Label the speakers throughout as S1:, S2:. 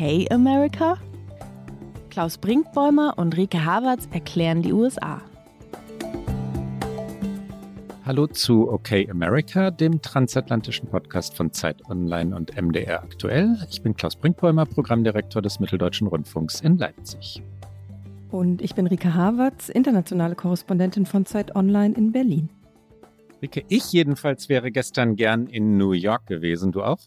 S1: Okay America? Klaus Brinkbäumer und Rike Havertz erklären die USA.
S2: Hallo zu OK America, dem transatlantischen Podcast von Zeit Online und MDR aktuell. Ich bin Klaus Brinkbäumer, Programmdirektor des Mitteldeutschen Rundfunks in Leipzig.
S3: Und ich bin Rike Havertz, internationale Korrespondentin von Zeit Online in Berlin.
S2: Rike, ich jedenfalls wäre gestern gern in New York gewesen. Du auch?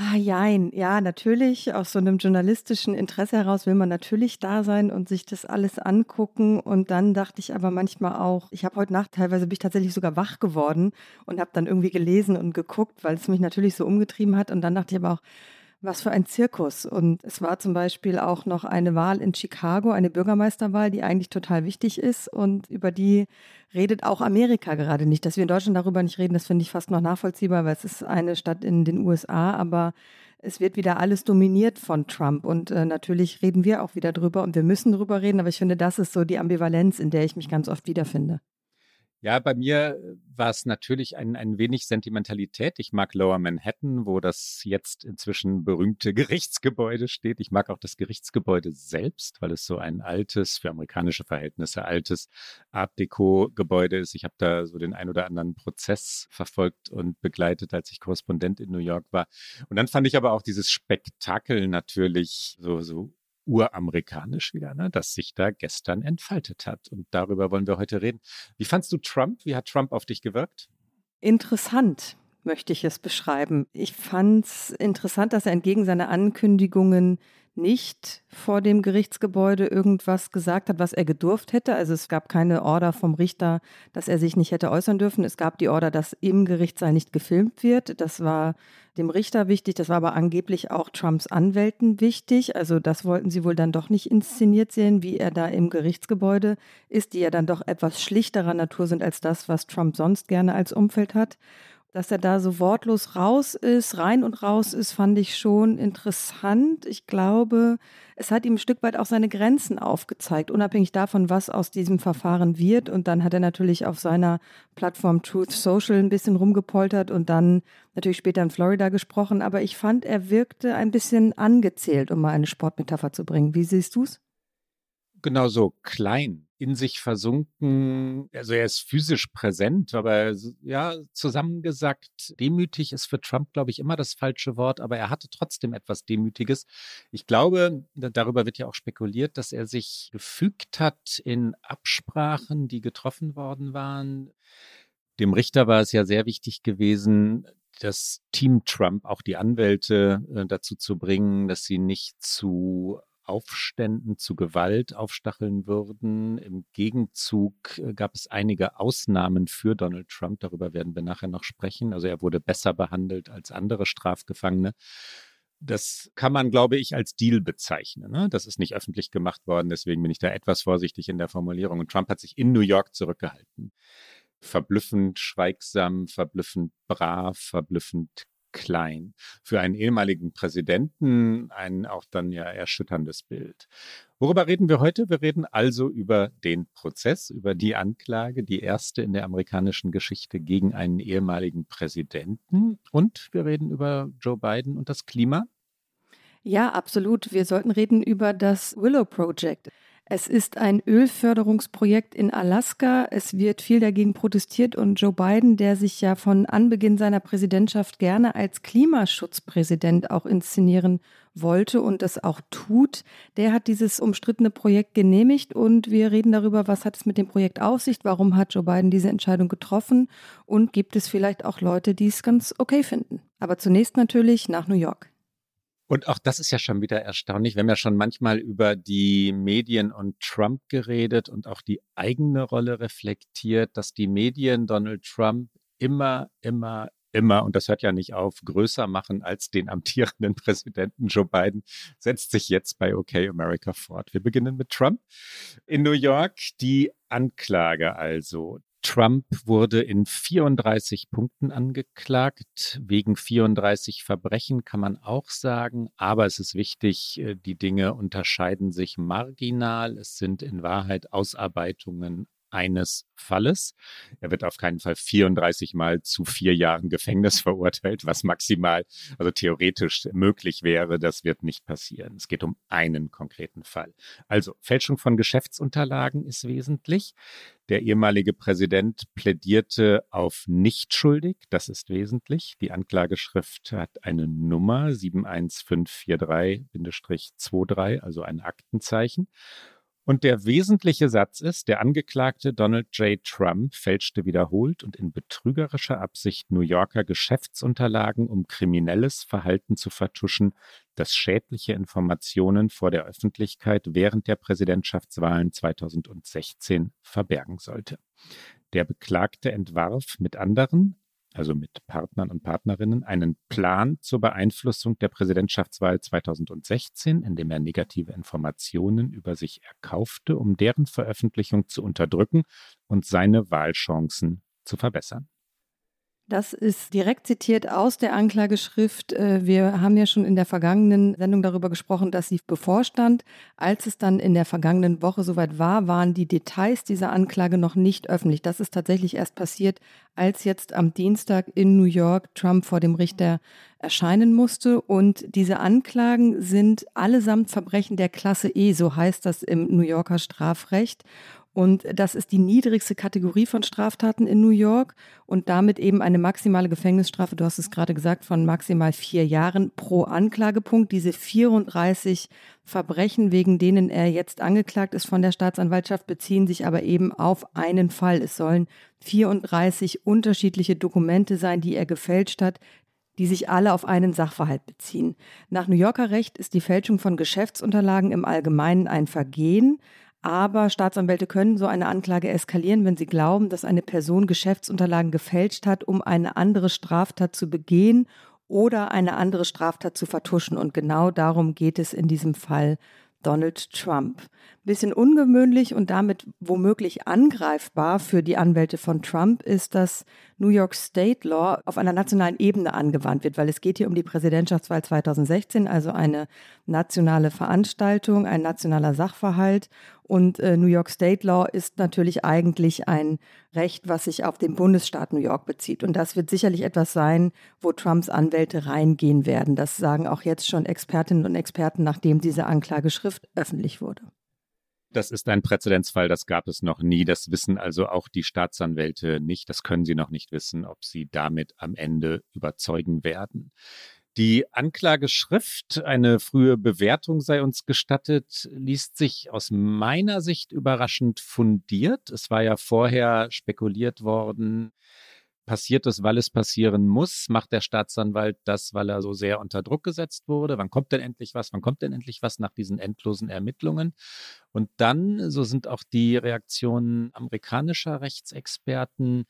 S3: Ah, jein. Ja, natürlich. Aus so einem journalistischen Interesse heraus will man natürlich da sein und sich das alles angucken. Und dann dachte ich aber manchmal auch, ich habe heute Nacht teilweise bin ich tatsächlich sogar wach geworden und habe dann irgendwie gelesen und geguckt, weil es mich natürlich so umgetrieben hat. Und dann dachte ich aber auch, was für ein Zirkus. Und es war zum Beispiel auch noch eine Wahl in Chicago, eine Bürgermeisterwahl, die eigentlich total wichtig ist. Und über die redet auch Amerika gerade nicht. Dass wir in Deutschland darüber nicht reden, das finde ich fast noch nachvollziehbar, weil es ist eine Stadt in den USA, aber es wird wieder alles dominiert von Trump. Und äh, natürlich reden wir auch wieder drüber und wir müssen drüber reden, aber ich finde, das ist so die Ambivalenz, in der ich mich ganz oft wiederfinde.
S2: Ja, bei mir äh, war es natürlich ein, ein wenig Sentimentalität. Ich mag Lower Manhattan, wo das jetzt inzwischen berühmte Gerichtsgebäude steht. Ich mag auch das Gerichtsgebäude selbst, weil es so ein altes, für amerikanische Verhältnisse altes Art Deco-Gebäude ist. Ich habe da so den ein oder anderen Prozess verfolgt und begleitet, als ich Korrespondent in New York war. Und dann fand ich aber auch dieses Spektakel natürlich so, so uramerikanisch wieder, ne, das sich da gestern entfaltet hat. Und darüber wollen wir heute reden. Wie fandst du Trump? Wie hat Trump auf dich gewirkt?
S3: Interessant möchte ich es beschreiben. Ich fand es interessant, dass er entgegen seiner Ankündigungen nicht vor dem Gerichtsgebäude irgendwas gesagt hat, was er gedurft hätte. Also es gab keine Order vom Richter, dass er sich nicht hätte äußern dürfen. Es gab die Order, dass im Gerichtssaal nicht gefilmt wird. Das war dem Richter wichtig. Das war aber angeblich auch Trumps Anwälten wichtig. Also das wollten sie wohl dann doch nicht inszeniert sehen, wie er da im Gerichtsgebäude ist, die ja dann doch etwas schlichterer Natur sind als das, was Trump sonst gerne als Umfeld hat dass er da so wortlos raus ist, rein und raus ist, fand ich schon interessant. Ich glaube, es hat ihm ein Stück weit auch seine Grenzen aufgezeigt, unabhängig davon, was aus diesem Verfahren wird. Und dann hat er natürlich auf seiner Plattform Truth Social ein bisschen rumgepoltert und dann natürlich später in Florida gesprochen. Aber ich fand, er wirkte ein bisschen angezählt, um mal eine Sportmetapher zu bringen. Wie siehst du es?
S2: Genau so klein in sich versunken. Also er ist physisch präsent, aber ja, zusammengesagt, demütig ist für Trump, glaube ich, immer das falsche Wort, aber er hatte trotzdem etwas Demütiges. Ich glaube, darüber wird ja auch spekuliert, dass er sich gefügt hat in Absprachen, die getroffen worden waren. Dem Richter war es ja sehr wichtig gewesen, das Team Trump, auch die Anwälte äh, dazu zu bringen, dass sie nicht zu Aufständen zu Gewalt aufstacheln würden. Im Gegenzug äh, gab es einige Ausnahmen für Donald Trump. Darüber werden wir nachher noch sprechen. Also er wurde besser behandelt als andere Strafgefangene. Das kann man, glaube ich, als Deal bezeichnen. Ne? Das ist nicht öffentlich gemacht worden, deswegen bin ich da etwas vorsichtig in der Formulierung. Und Trump hat sich in New York zurückgehalten. Verblüffend schweigsam, verblüffend brav, verblüffend klein. Für einen ehemaligen Präsidenten ein auch dann ja erschütterndes Bild. Worüber reden wir heute? Wir reden also über den Prozess, über die Anklage, die erste in der amerikanischen Geschichte gegen einen ehemaligen Präsidenten. Und wir reden über Joe Biden und das Klima.
S3: Ja, absolut. Wir sollten reden über das Willow Project. Es ist ein Ölförderungsprojekt in Alaska. Es wird viel dagegen protestiert und Joe Biden, der sich ja von Anbeginn seiner Präsidentschaft gerne als Klimaschutzpräsident auch inszenieren wollte und das auch tut, der hat dieses umstrittene Projekt genehmigt und wir reden darüber, was hat es mit dem Projekt auf sich, warum hat Joe Biden diese Entscheidung getroffen und gibt es vielleicht auch Leute, die es ganz okay finden. Aber zunächst natürlich nach New York.
S2: Und auch das ist ja schon wieder erstaunlich. Wir haben ja schon manchmal über die Medien und Trump geredet und auch die eigene Rolle reflektiert, dass die Medien Donald Trump immer, immer, immer, und das hört ja nicht auf, größer machen als den amtierenden Präsidenten Joe Biden, setzt sich jetzt bei OK America fort. Wir beginnen mit Trump in New York. Die Anklage also. Trump wurde in 34 Punkten angeklagt. Wegen 34 Verbrechen kann man auch sagen. Aber es ist wichtig, äh, die Dinge unterscheiden sich marginal. Es sind in Wahrheit Ausarbeitungen eines Falles. Er wird auf keinen Fall 34 Mal zu vier Jahren Gefängnis verurteilt, was maximal, also theoretisch möglich wäre. Das wird nicht passieren. Es geht um einen konkreten Fall. Also Fälschung von Geschäftsunterlagen ist wesentlich. Der ehemalige Präsident plädierte auf nicht schuldig. Das ist wesentlich. Die Anklageschrift hat eine Nummer 71543-23, also ein Aktenzeichen. Und der wesentliche Satz ist, der Angeklagte Donald J. Trump fälschte wiederholt und in betrügerischer Absicht New Yorker Geschäftsunterlagen, um kriminelles Verhalten zu vertuschen, das schädliche Informationen vor der Öffentlichkeit während der Präsidentschaftswahlen 2016 verbergen sollte. Der Beklagte entwarf mit anderen also mit Partnern und Partnerinnen, einen Plan zur Beeinflussung der Präsidentschaftswahl 2016, in dem er negative Informationen über sich erkaufte, um deren Veröffentlichung zu unterdrücken und seine Wahlchancen zu verbessern.
S3: Das ist direkt zitiert aus der Anklageschrift. Äh, wir haben ja schon in der vergangenen Sendung darüber gesprochen, dass sie bevorstand. Als es dann in der vergangenen Woche soweit war, waren die Details dieser Anklage noch nicht öffentlich. Das ist tatsächlich erst passiert, als jetzt am Dienstag in New York Trump vor dem Richter erscheinen musste. Und diese Anklagen sind allesamt Verbrechen der Klasse E, so heißt das im New Yorker Strafrecht. Und das ist die niedrigste Kategorie von Straftaten in New York und damit eben eine maximale Gefängnisstrafe, du hast es gerade gesagt, von maximal vier Jahren pro Anklagepunkt. Diese 34 Verbrechen, wegen denen er jetzt angeklagt ist von der Staatsanwaltschaft, beziehen sich aber eben auf einen Fall. Es sollen 34 unterschiedliche Dokumente sein, die er gefälscht hat, die sich alle auf einen Sachverhalt beziehen. Nach New Yorker Recht ist die Fälschung von Geschäftsunterlagen im Allgemeinen ein Vergehen. Aber Staatsanwälte können so eine Anklage eskalieren, wenn sie glauben, dass eine Person Geschäftsunterlagen gefälscht hat, um eine andere Straftat zu begehen oder eine andere Straftat zu vertuschen. Und genau darum geht es in diesem Fall Donald Trump. Bisschen ungewöhnlich und damit womöglich angreifbar für die Anwälte von Trump ist, dass New York State Law auf einer nationalen Ebene angewandt wird, weil es geht hier um die Präsidentschaftswahl 2016, also eine nationale Veranstaltung, ein nationaler Sachverhalt. Und äh, New York State Law ist natürlich eigentlich ein Recht, was sich auf den Bundesstaat New York bezieht. Und das wird sicherlich etwas sein, wo Trumps Anwälte reingehen werden. Das sagen auch jetzt schon Expertinnen und Experten, nachdem diese Anklageschrift öffentlich wurde.
S2: Das ist ein Präzedenzfall, das gab es noch nie. Das wissen also auch die Staatsanwälte nicht. Das können sie noch nicht wissen, ob sie damit am Ende überzeugen werden. Die Anklageschrift, eine frühe Bewertung sei uns gestattet, liest sich aus meiner Sicht überraschend fundiert. Es war ja vorher spekuliert worden, passiert es, weil es passieren muss? Macht der Staatsanwalt das, weil er so sehr unter Druck gesetzt wurde? Wann kommt denn endlich was? Wann kommt denn endlich was nach diesen endlosen Ermittlungen? Und dann, so sind auch die Reaktionen amerikanischer Rechtsexperten,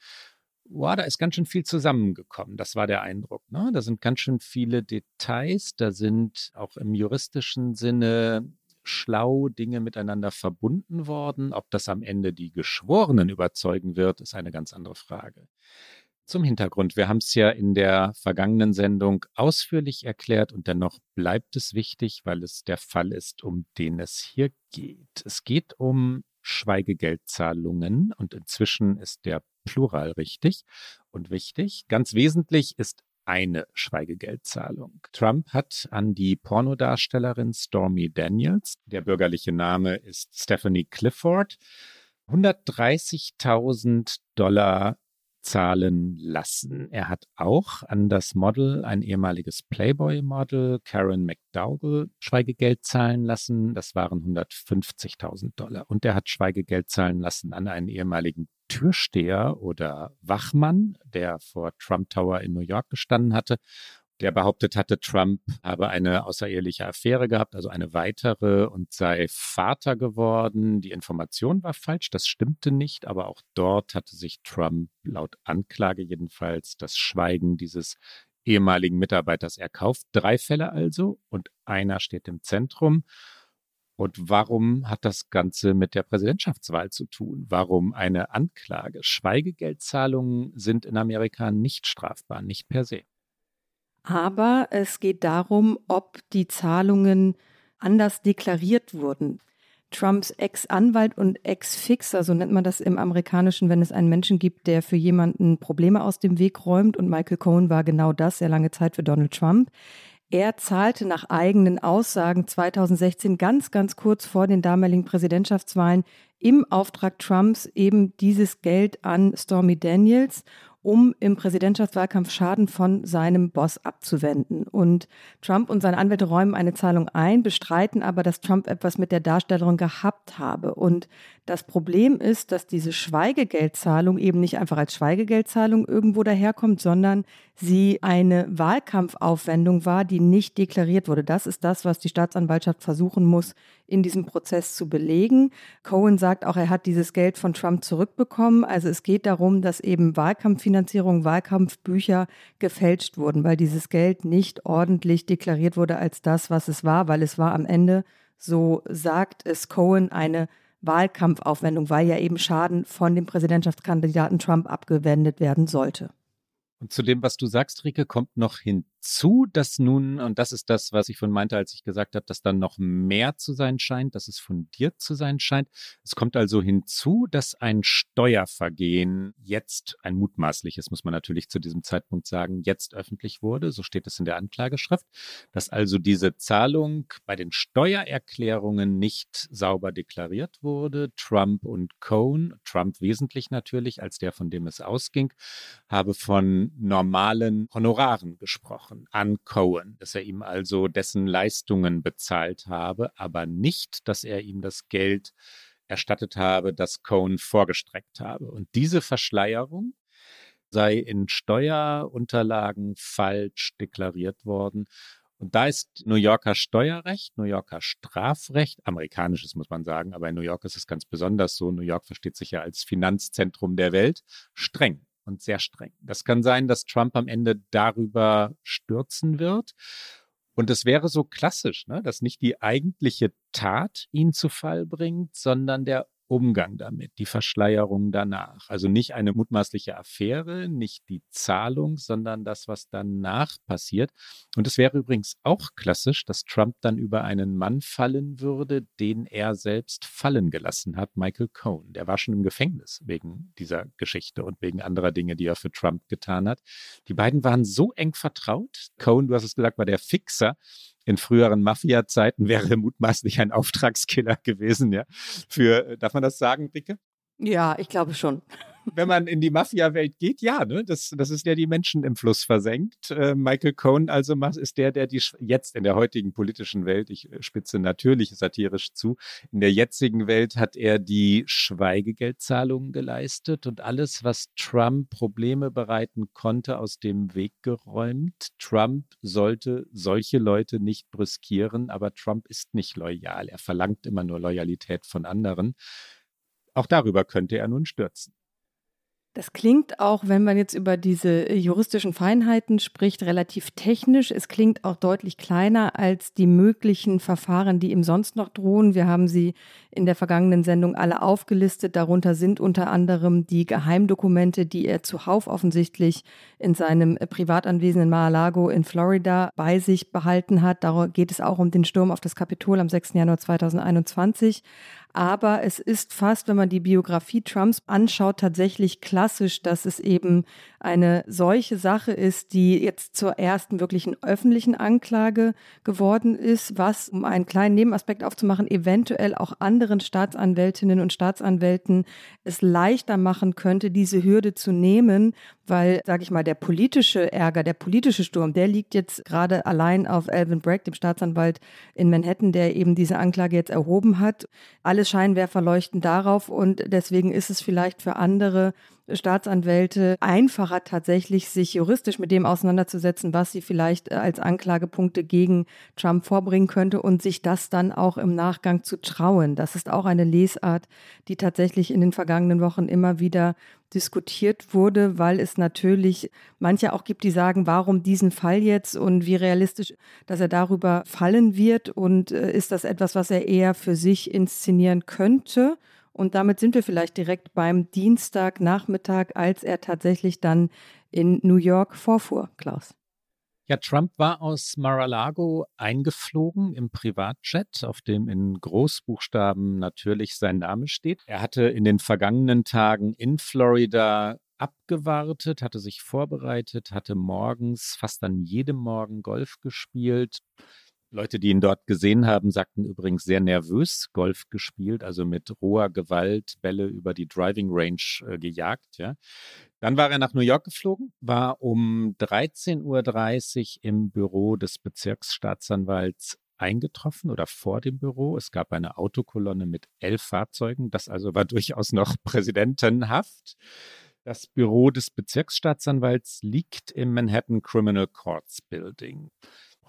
S2: wow, da ist ganz schön viel zusammengekommen. Das war der Eindruck. Ne? Da sind ganz schön viele Details, da sind auch im juristischen Sinne schlau Dinge miteinander verbunden worden. Ob das am Ende die Geschworenen überzeugen wird, ist eine ganz andere Frage. Zum Hintergrund. Wir haben es ja in der vergangenen Sendung ausführlich erklärt und dennoch bleibt es wichtig, weil es der Fall ist, um den es hier geht. Es geht um Schweigegeldzahlungen und inzwischen ist der Plural richtig und wichtig. Ganz wesentlich ist eine Schweigegeldzahlung. Trump hat an die Pornodarstellerin Stormy Daniels, der bürgerliche Name ist Stephanie Clifford, 130.000 Dollar zahlen lassen. Er hat auch an das Model, ein ehemaliges Playboy-Model, Karen McDougall, Schweigegeld zahlen lassen. Das waren 150.000 Dollar. Und er hat Schweigegeld zahlen lassen an einen ehemaligen Türsteher oder Wachmann, der vor Trump Tower in New York gestanden hatte der behauptet hatte, Trump habe eine außereheliche Affäre gehabt, also eine weitere und sei Vater geworden. Die Information war falsch, das stimmte nicht, aber auch dort hatte sich Trump laut Anklage jedenfalls das Schweigen dieses ehemaligen Mitarbeiters erkauft. Drei Fälle also und einer steht im Zentrum. Und warum hat das Ganze mit der Präsidentschaftswahl zu tun? Warum eine Anklage? Schweigegeldzahlungen sind in Amerika nicht strafbar, nicht per se.
S3: Aber es geht darum, ob die Zahlungen anders deklariert wurden. Trumps Ex-Anwalt und Ex-Fixer, so nennt man das im Amerikanischen, wenn es einen Menschen gibt, der für jemanden Probleme aus dem Weg räumt. Und Michael Cohen war genau das, sehr lange Zeit für Donald Trump. Er zahlte nach eigenen Aussagen 2016 ganz, ganz kurz vor den damaligen Präsidentschaftswahlen im Auftrag Trumps eben dieses Geld an Stormy Daniels um im Präsidentschaftswahlkampf Schaden von seinem Boss abzuwenden. Und Trump und seine Anwälte räumen eine Zahlung ein, bestreiten aber, dass Trump etwas mit der Darstellung gehabt habe. Und das Problem ist, dass diese Schweigegeldzahlung eben nicht einfach als Schweigegeldzahlung irgendwo daherkommt, sondern sie eine Wahlkampfaufwendung war, die nicht deklariert wurde. Das ist das, was die Staatsanwaltschaft versuchen muss, in diesem Prozess zu belegen. Cohen sagt auch, er hat dieses Geld von Trump zurückbekommen. Also es geht darum, dass eben Wahlkampffinanzierung, Wahlkampfbücher gefälscht wurden, weil dieses Geld nicht ordentlich deklariert wurde als das, was es war, weil es war am Ende, so sagt es Cohen, eine Wahlkampfaufwendung, weil ja eben Schaden von dem Präsidentschaftskandidaten Trump abgewendet werden sollte.
S2: Und zu dem, was du sagst, Rike, kommt noch hinzu, dass nun, und das ist das, was ich von meinte, als ich gesagt habe, dass dann noch mehr zu sein scheint, dass es fundiert zu sein scheint. Es kommt also hinzu, dass ein Steuervergehen jetzt, ein mutmaßliches, muss man natürlich zu diesem Zeitpunkt sagen, jetzt öffentlich wurde. So steht es in der Anklageschrift, dass also diese Zahlung bei den Steuererklärungen nicht sauber deklariert wurde. Trump und Cohn, Trump wesentlich natürlich als der, von dem es ausging, habe von normalen Honoraren gesprochen an Cohen, dass er ihm also dessen Leistungen bezahlt habe, aber nicht, dass er ihm das Geld erstattet habe, das Cohen vorgestreckt habe. Und diese Verschleierung sei in Steuerunterlagen falsch deklariert worden. Und da ist New Yorker Steuerrecht, New Yorker Strafrecht, amerikanisches muss man sagen, aber in New York ist es ganz besonders so. New York versteht sich ja als Finanzzentrum der Welt, streng und sehr streng. Das kann sein, dass Trump am Ende darüber stürzen wird. Und es wäre so klassisch, ne, dass nicht die eigentliche Tat ihn zu Fall bringt, sondern der Umgang damit, die Verschleierung danach. Also nicht eine mutmaßliche Affäre, nicht die Zahlung, sondern das, was danach passiert. Und es wäre übrigens auch klassisch, dass Trump dann über einen Mann fallen würde, den er selbst fallen gelassen hat, Michael Cohen. Der war schon im Gefängnis wegen dieser Geschichte und wegen anderer Dinge, die er für Trump getan hat. Die beiden waren so eng vertraut. Cohen, du hast es gesagt, war der Fixer in früheren Mafia-Zeiten wäre mutmaßlich ein Auftragskiller gewesen, ja. Für, darf man das sagen, Dicke?
S3: Ja, ich glaube schon
S2: wenn man in die Mafia-Welt geht, ja, ne? das, das ist der, die Menschen im Fluss versenkt. Äh, Michael Cohen also ist der, der die jetzt in der heutigen politischen Welt, ich äh, spitze natürlich satirisch zu, in der jetzigen Welt hat er die Schweigegeldzahlungen geleistet und alles, was Trump Probleme bereiten konnte, aus dem Weg geräumt. Trump sollte solche Leute nicht brüskieren, aber Trump ist nicht loyal. Er verlangt immer nur Loyalität von anderen. Auch darüber könnte er nun stürzen.
S3: Das klingt auch, wenn man jetzt über diese juristischen Feinheiten spricht, relativ technisch. Es klingt auch deutlich kleiner als die möglichen Verfahren, die ihm sonst noch drohen. Wir haben sie in der vergangenen Sendung alle aufgelistet. Darunter sind unter anderem die Geheimdokumente, die er zuhauf offensichtlich in seinem Privatanwesen in Mar-a-Lago in Florida bei sich behalten hat. Darum geht es auch um den Sturm auf das Kapitol am 6. Januar 2021. Aber es ist fast, wenn man die Biografie Trumps anschaut, tatsächlich klassisch, dass es eben eine solche Sache ist, die jetzt zur ersten wirklichen öffentlichen Anklage geworden ist, was, um einen kleinen Nebenaspekt aufzumachen, eventuell auch anderen Staatsanwältinnen und Staatsanwälten es leichter machen könnte, diese Hürde zu nehmen, weil, sage ich mal, der politische Ärger, der politische Sturm, der liegt jetzt gerade allein auf Alvin Bragg, dem Staatsanwalt in Manhattan, der eben diese Anklage jetzt erhoben hat. Alle Scheinwerfer leuchten darauf und deswegen ist es vielleicht für andere Staatsanwälte einfacher tatsächlich, sich juristisch mit dem auseinanderzusetzen, was sie vielleicht äh, als Anklagepunkte gegen Trump vorbringen könnte und sich das dann auch im Nachgang zu trauen. Das ist auch eine Lesart, die tatsächlich in den vergangenen Wochen immer wieder diskutiert wurde, weil es natürlich manche auch gibt, die sagen, warum diesen Fall jetzt und wie realistisch, dass er darüber fallen wird und äh, ist das etwas, was er eher für sich inszenieren könnte und damit sind wir vielleicht direkt beim Dienstagnachmittag, als er tatsächlich dann in New York vorfuhr, Klaus.
S2: Ja, Trump war aus Mar-a-Lago eingeflogen im Privatjet, auf dem in Großbuchstaben natürlich sein Name steht. Er hatte in den vergangenen Tagen in Florida abgewartet, hatte sich vorbereitet, hatte morgens fast an jedem Morgen Golf gespielt. Leute, die ihn dort gesehen haben, sagten übrigens sehr nervös Golf gespielt, also mit roher Gewalt Bälle über die Driving Range äh, gejagt. Ja. Dann war er nach New York geflogen, war um 13.30 Uhr im Büro des Bezirksstaatsanwalts eingetroffen oder vor dem Büro. Es gab eine Autokolonne mit elf Fahrzeugen. Das also war durchaus noch präsidentenhaft. Das Büro des Bezirksstaatsanwalts liegt im Manhattan Criminal Courts Building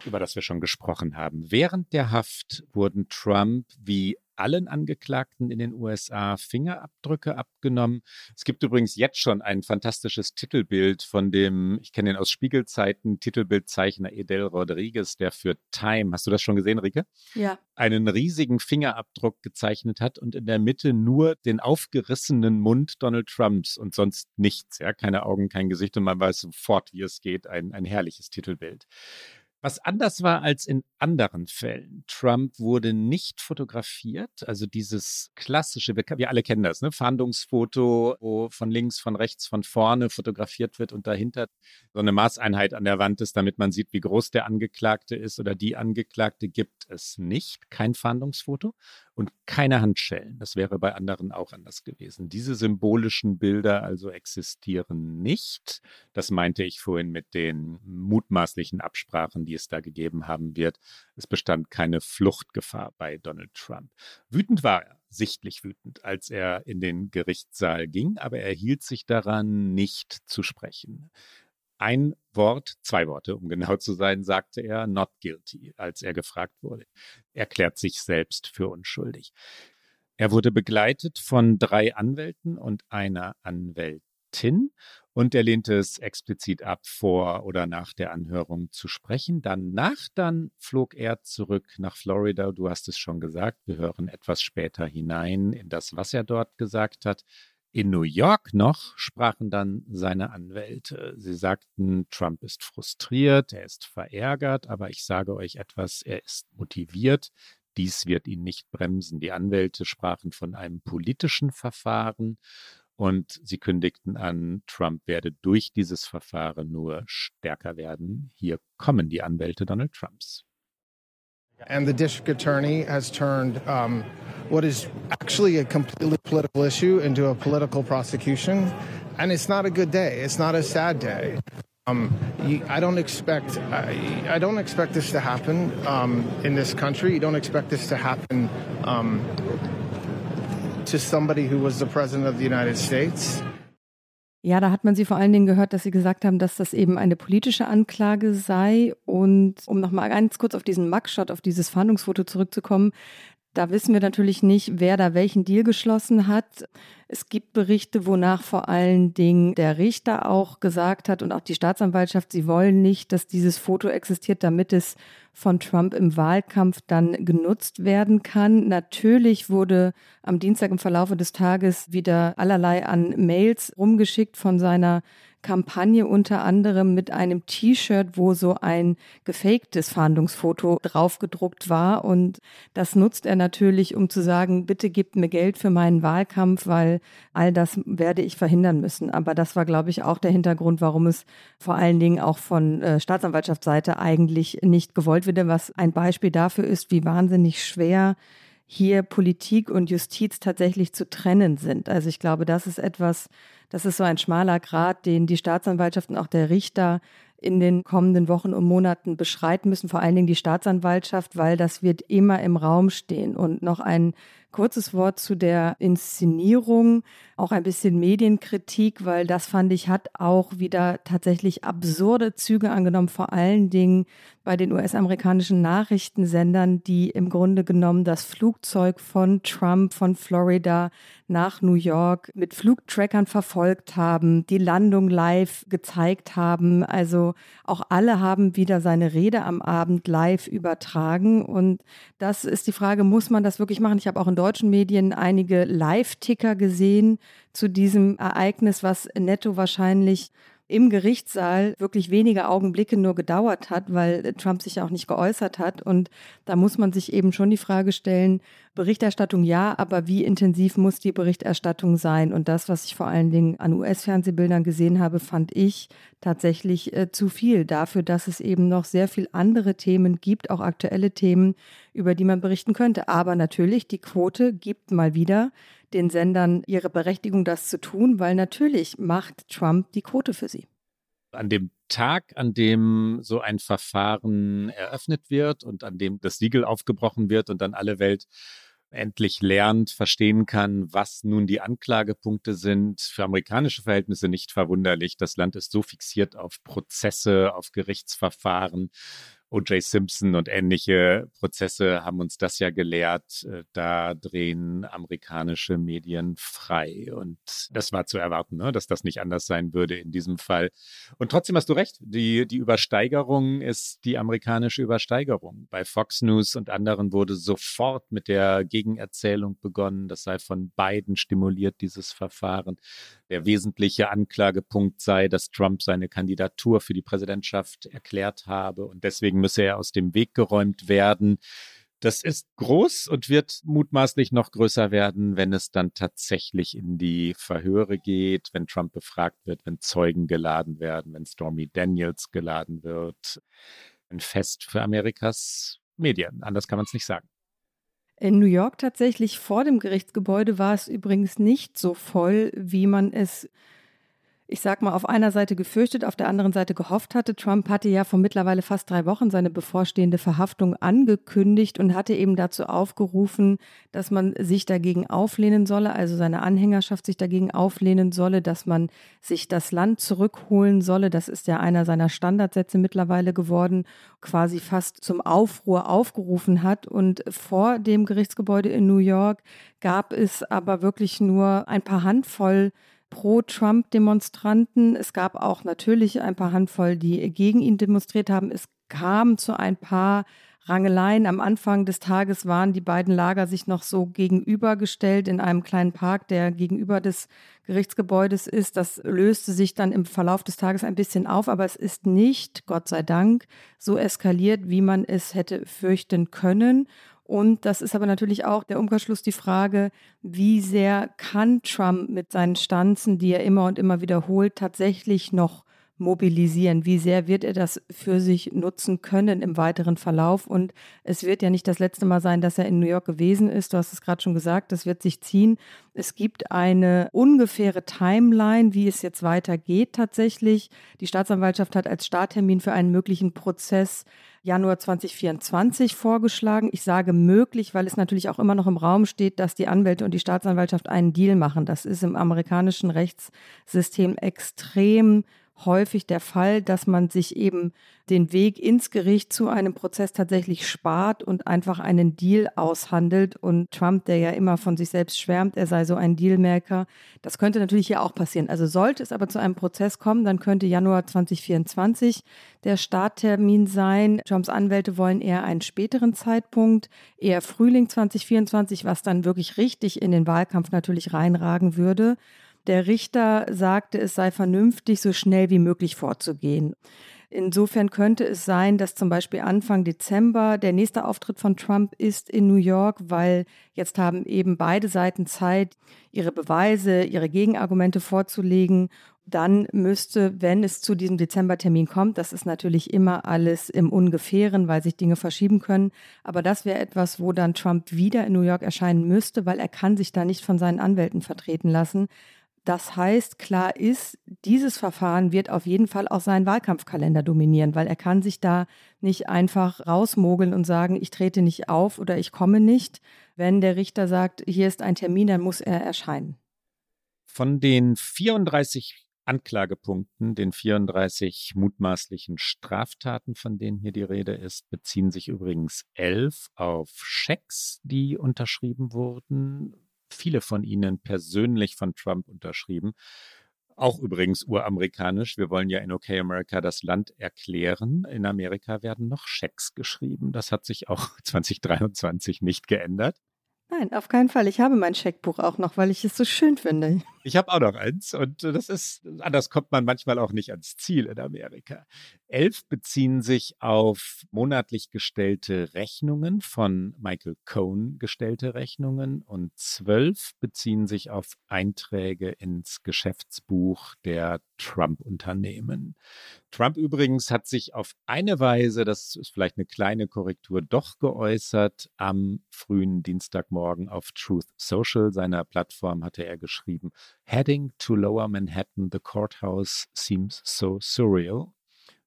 S2: über das wir schon gesprochen haben. Während der Haft wurden Trump wie allen Angeklagten in den USA Fingerabdrücke abgenommen. Es gibt übrigens jetzt schon ein fantastisches Titelbild von dem, ich kenne den aus Spiegelzeiten, Titelbildzeichner Edel Rodriguez, der für Time, hast du das schon gesehen, Rike?
S3: Ja.
S2: Einen riesigen Fingerabdruck gezeichnet hat und in der Mitte nur den aufgerissenen Mund Donald Trumps und sonst nichts, ja, keine Augen, kein Gesicht und man weiß sofort, wie es geht. Ein, ein herrliches Titelbild. Was anders war als in anderen Fällen. Trump wurde nicht fotografiert, also dieses klassische, wir, alle kennen das, ne? Fahndungsfoto, wo von links, von rechts, von vorne fotografiert wird und dahinter so eine Maßeinheit an der Wand ist, damit man sieht, wie groß der Angeklagte ist oder die Angeklagte, gibt es nicht. Kein Fahndungsfoto und keine Handschellen. Das wäre bei anderen auch anders gewesen. Diese symbolischen Bilder also existieren nicht. Das meinte ich vorhin mit den mutmaßlichen Absprachen, die es da gegeben haben wird. Es bestand keine Fluchtgefahr bei Donald Trump. Wütend war er, sichtlich wütend, als er in den Gerichtssaal ging, aber er hielt sich daran, nicht zu sprechen. Ein Wort, zwei Worte, um genau zu sein, sagte er not guilty, als er gefragt wurde. Er klärt sich selbst für unschuldig. Er wurde begleitet von drei Anwälten und einer Anwältin und er lehnte es explizit ab, vor oder nach der Anhörung zu sprechen. Danach dann flog er zurück nach Florida. Du hast es schon gesagt. Wir hören etwas später hinein in das, was er dort gesagt hat. In New York noch sprachen dann seine Anwälte. Sie sagten, Trump ist frustriert, er ist verärgert, aber ich sage euch etwas, er ist motiviert. Dies wird ihn nicht bremsen. Die Anwälte sprachen von einem politischen Verfahren und sie kündigten an, Trump werde durch dieses Verfahren nur stärker werden. Hier kommen die Anwälte Donald Trumps.
S4: And the district attorney has turned um, what is actually a completely political issue into a political prosecution. And it's not a good day. It's not a sad day. Um, I don't expect I, I, don't expect this to happen um, in this country. You don't expect this to happen um, to somebody who was the president of the United States.
S3: Ja, da hat man sie vor allen Dingen gehört, dass sie gesagt haben, dass das eben eine politische Anklage sei. Und um nochmal ganz kurz auf diesen Mugshot, auf dieses Fahndungsfoto zurückzukommen, da wissen wir natürlich nicht, wer da welchen Deal geschlossen hat. Es gibt Berichte, wonach vor allen Dingen der Richter auch gesagt hat und auch die Staatsanwaltschaft, sie wollen nicht, dass dieses Foto existiert, damit es von Trump im Wahlkampf dann genutzt werden kann. Natürlich wurde am Dienstag im Verlaufe des Tages wieder allerlei an Mails rumgeschickt von seiner Kampagne unter anderem mit einem T-Shirt, wo so ein gefaktes Fahndungsfoto draufgedruckt war. Und das nutzt er natürlich, um zu sagen, bitte gebt mir Geld für meinen Wahlkampf, weil all das werde ich verhindern müssen. Aber das war, glaube ich, auch der Hintergrund, warum es vor allen Dingen auch von äh, Staatsanwaltschaftsseite eigentlich nicht gewollt wird, was ein Beispiel dafür ist, wie wahnsinnig schwer hier Politik und Justiz tatsächlich zu trennen sind. Also ich glaube, das ist etwas, das ist so ein schmaler Grad, den die Staatsanwaltschaft und auch der Richter in den kommenden Wochen und Monaten beschreiten müssen, vor allen Dingen die Staatsanwaltschaft, weil das wird immer im Raum stehen. Und noch ein kurzes Wort zu der Inszenierung, auch ein bisschen Medienkritik, weil das fand ich hat auch wieder tatsächlich absurde Züge angenommen, vor allen Dingen bei den US-amerikanischen Nachrichtensendern, die im Grunde genommen das Flugzeug von Trump von Florida nach New York mit Flugtrackern verfolgt haben, die Landung live gezeigt haben. Also auch alle haben wieder seine Rede am Abend live übertragen. Und das ist die Frage, muss man das wirklich machen? Ich habe auch in deutschen Medien einige Live-Ticker gesehen zu diesem Ereignis, was netto wahrscheinlich im Gerichtssaal wirklich wenige Augenblicke nur gedauert hat, weil Trump sich auch nicht geäußert hat. Und da muss man sich eben schon die Frage stellen, Berichterstattung ja, aber wie intensiv muss die Berichterstattung sein? Und das, was ich vor allen Dingen an US-Fernsehbildern gesehen habe, fand ich tatsächlich äh, zu viel dafür, dass es eben noch sehr viel andere Themen gibt, auch aktuelle Themen, über die man berichten könnte. Aber natürlich, die Quote gibt mal wieder den Sendern ihre Berechtigung, das zu tun, weil natürlich macht Trump die Quote für sie.
S2: An dem Tag, an dem so ein Verfahren eröffnet wird und an dem das Siegel aufgebrochen wird und dann alle Welt endlich lernt, verstehen kann, was nun die Anklagepunkte sind. Für amerikanische Verhältnisse nicht verwunderlich. Das Land ist so fixiert auf Prozesse, auf Gerichtsverfahren, O.J. Simpson und ähnliche Prozesse haben uns das ja gelehrt. Äh, da drehen amerikanische Medien frei. Und das war zu erwarten, ne? dass das nicht anders sein würde in diesem Fall. Und trotzdem hast du recht. Die, die Übersteigerung ist die amerikanische Übersteigerung. Bei Fox News und anderen wurde sofort mit der Gegenerzählung begonnen. Das sei von beiden stimuliert, dieses Verfahren. Der wesentliche Anklagepunkt sei, dass Trump seine Kandidatur für die Präsidentschaft erklärt habe und deswegen müsse er aus dem Weg geräumt werden. Das ist groß und wird mutmaßlich noch größer werden, wenn es dann tatsächlich in die Verhöre geht, wenn Trump befragt wird, wenn Zeugen geladen werden, wenn Stormy Daniels geladen wird. Ein Fest für Amerikas Medien. Anders kann man es nicht sagen.
S3: In New York tatsächlich vor dem Gerichtsgebäude war es übrigens nicht so voll, wie man es ich sag mal, auf einer Seite gefürchtet, auf der anderen Seite gehofft hatte. Trump hatte ja vor mittlerweile fast drei Wochen seine bevorstehende Verhaftung angekündigt und hatte eben dazu aufgerufen, dass man sich dagegen auflehnen solle, also seine Anhängerschaft sich dagegen auflehnen solle, dass man sich das Land zurückholen solle. Das ist ja einer seiner Standardsätze mittlerweile geworden, quasi fast zum Aufruhr aufgerufen hat. Und vor dem Gerichtsgebäude in New York gab es aber wirklich nur ein paar Handvoll Pro-Trump-Demonstranten. Es gab auch natürlich ein paar Handvoll, die gegen ihn demonstriert haben. Es kam zu ein paar Rangeleien. Am Anfang des Tages waren die beiden Lager sich noch so gegenübergestellt in einem kleinen Park, der gegenüber des Gerichtsgebäudes ist. Das löste sich dann im Verlauf des Tages ein bisschen auf, aber es ist nicht, Gott sei Dank, so eskaliert, wie man es hätte fürchten können. Und das ist aber natürlich auch der Umkehrschluss die Frage, wie sehr kann Trump mit seinen Stanzen, die er immer und immer wiederholt, tatsächlich noch mobilisieren? Wie sehr wird er das für sich nutzen können im weiteren Verlauf? Und es wird ja nicht das letzte Mal sein, dass er in New York gewesen ist. Du hast es gerade schon gesagt, das wird sich ziehen. Es gibt eine ungefähre Timeline, wie es jetzt weitergeht tatsächlich. Die Staatsanwaltschaft hat als Starttermin für einen möglichen Prozess Januar 2024 vorgeschlagen. Ich sage möglich, weil es natürlich auch immer noch im Raum steht, dass die Anwälte und die Staatsanwaltschaft einen Deal machen. Das ist im amerikanischen Rechtssystem extrem häufig der Fall, dass man sich eben den Weg ins Gericht zu einem Prozess tatsächlich spart und einfach einen Deal aushandelt. Und Trump, der ja immer von sich selbst schwärmt, er sei so ein Dealmaker, das könnte natürlich hier auch passieren. Also sollte es aber zu einem Prozess kommen, dann könnte Januar 2024 der Starttermin sein. Trumps Anwälte wollen eher einen späteren Zeitpunkt, eher Frühling 2024, was dann wirklich richtig in den Wahlkampf natürlich reinragen würde. Der Richter sagte, es sei vernünftig, so schnell wie möglich vorzugehen. Insofern könnte es sein, dass zum Beispiel Anfang Dezember der nächste Auftritt von Trump ist in New York, weil jetzt haben eben beide Seiten Zeit, ihre Beweise, ihre Gegenargumente vorzulegen. Dann müsste, wenn es zu diesem Dezembertermin kommt, das ist natürlich immer alles im Ungefähren, weil sich Dinge verschieben können. Aber das wäre etwas, wo dann Trump wieder in New York erscheinen müsste, weil er kann sich da nicht von seinen Anwälten vertreten lassen. Das heißt, klar ist, dieses Verfahren wird auf jeden Fall auch seinen Wahlkampfkalender dominieren, weil er kann sich da nicht einfach rausmogeln und sagen, ich trete nicht auf oder ich komme nicht. Wenn der Richter sagt, hier ist ein Termin, dann muss er erscheinen.
S2: Von den 34 Anklagepunkten, den 34 mutmaßlichen Straftaten, von denen hier die Rede ist, beziehen sich übrigens elf auf Schecks, die unterschrieben wurden viele von ihnen persönlich von Trump unterschrieben. Auch übrigens uramerikanisch. Wir wollen ja in OK America das Land erklären. In Amerika werden noch Schecks geschrieben. Das hat sich auch 2023 nicht geändert.
S3: Nein, auf keinen Fall. Ich habe mein Scheckbuch auch noch, weil ich es so schön finde.
S2: Ich habe auch noch eins und das ist, anders kommt man manchmal auch nicht ans Ziel in Amerika. Elf beziehen sich auf monatlich gestellte Rechnungen von Michael Cohn gestellte Rechnungen und zwölf beziehen sich auf Einträge ins Geschäftsbuch der Trump-Unternehmen. Trump übrigens hat sich auf eine Weise, das ist vielleicht eine kleine Korrektur, doch geäußert. Am frühen Dienstagmorgen auf Truth Social, seiner Plattform, hatte er geschrieben, Heading to Lower Manhattan, the courthouse seems so surreal.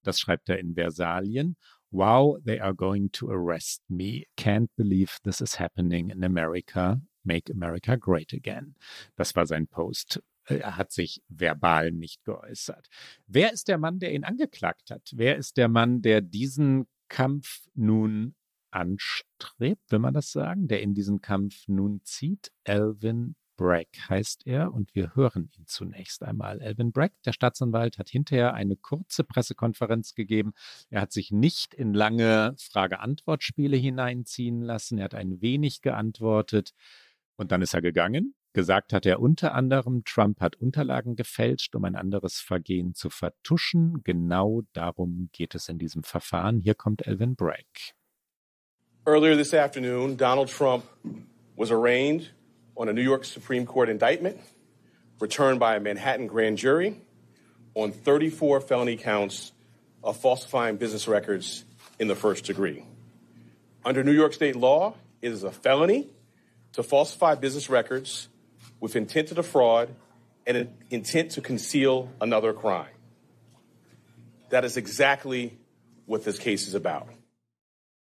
S2: Das schreibt er in Versalien. Wow, they are going to arrest me. Can't believe this is happening in America. Make America Great Again. Das war sein Post. Er hat sich verbal nicht geäußert. Wer ist der Mann, der ihn angeklagt hat? Wer ist der Mann, der diesen Kampf nun anstrebt, will man das sagen, der in diesen Kampf nun zieht? Alvin Bragg heißt er und wir hören ihn zunächst einmal. Alvin Bragg, der Staatsanwalt, hat hinterher eine kurze Pressekonferenz gegeben. Er hat sich nicht in lange Frage-Antwort-Spiele hineinziehen lassen. Er hat ein wenig geantwortet und dann ist er gegangen. Gesagt hat er unter anderem, Trump hat Unterlagen gefälscht, um ein anderes Vergehen zu vertuschen. Genau darum geht es in diesem Verfahren. Hier kommt Alvin Bragg.
S5: Earlier this afternoon, Donald Trump was arraigned on a New York Supreme Court indictment returned by a Manhattan grand jury on 34 felony counts of falsifying business records in the first degree. Under New York state law, it is a felony to falsify business records with intent to defraud and an intent to conceal another crime. That is exactly what this case is about.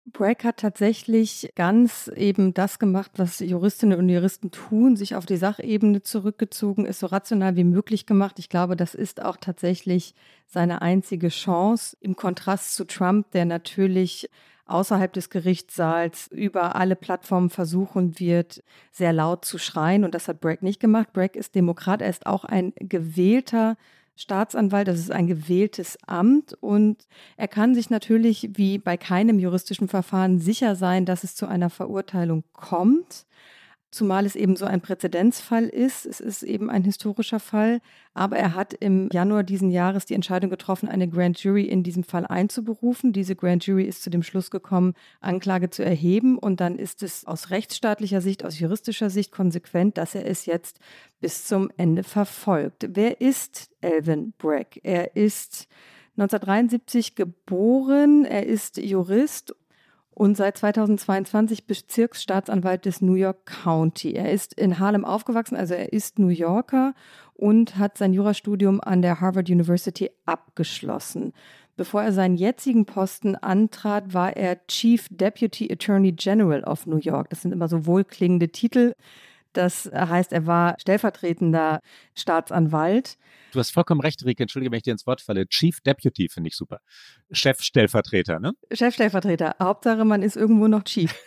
S3: Bragg hat tatsächlich ganz eben das gemacht, was Juristinnen und Juristen tun, sich auf die Sachebene zurückgezogen, ist so rational wie möglich gemacht. Ich glaube, das ist auch tatsächlich seine einzige Chance im Kontrast zu Trump, der natürlich außerhalb des Gerichtssaals über alle Plattformen versuchen wird, sehr laut zu schreien. Und das hat Bragg nicht gemacht. Bragg ist Demokrat, er ist auch ein gewählter Staatsanwalt, das ist ein gewähltes Amt und er kann sich natürlich wie bei keinem juristischen Verfahren sicher sein, dass es zu einer Verurteilung kommt zumal es eben so ein Präzedenzfall ist. Es ist eben ein historischer Fall, aber er hat im Januar diesen Jahres die Entscheidung getroffen, eine Grand Jury in diesem Fall einzuberufen. Diese Grand Jury ist zu dem Schluss gekommen, Anklage zu erheben und dann ist es aus rechtsstaatlicher Sicht, aus juristischer Sicht konsequent, dass er es jetzt bis zum Ende verfolgt. Wer ist Elvin Bragg? Er ist 1973 geboren, er ist Jurist und seit 2022 Bezirksstaatsanwalt des New York County. Er ist in Harlem aufgewachsen, also er ist New Yorker und hat sein Jurastudium an der Harvard University abgeschlossen. Bevor er seinen jetzigen Posten antrat, war er Chief Deputy Attorney General of New York. Das sind immer so wohlklingende Titel. Das heißt, er war stellvertretender Staatsanwalt.
S2: Du hast vollkommen recht, Rike. Entschuldige, wenn ich dir ins Wort falle. Chief Deputy finde ich super. Chefstellvertreter, ne?
S3: Chefstellvertreter. Hauptsache, man ist irgendwo noch Chief.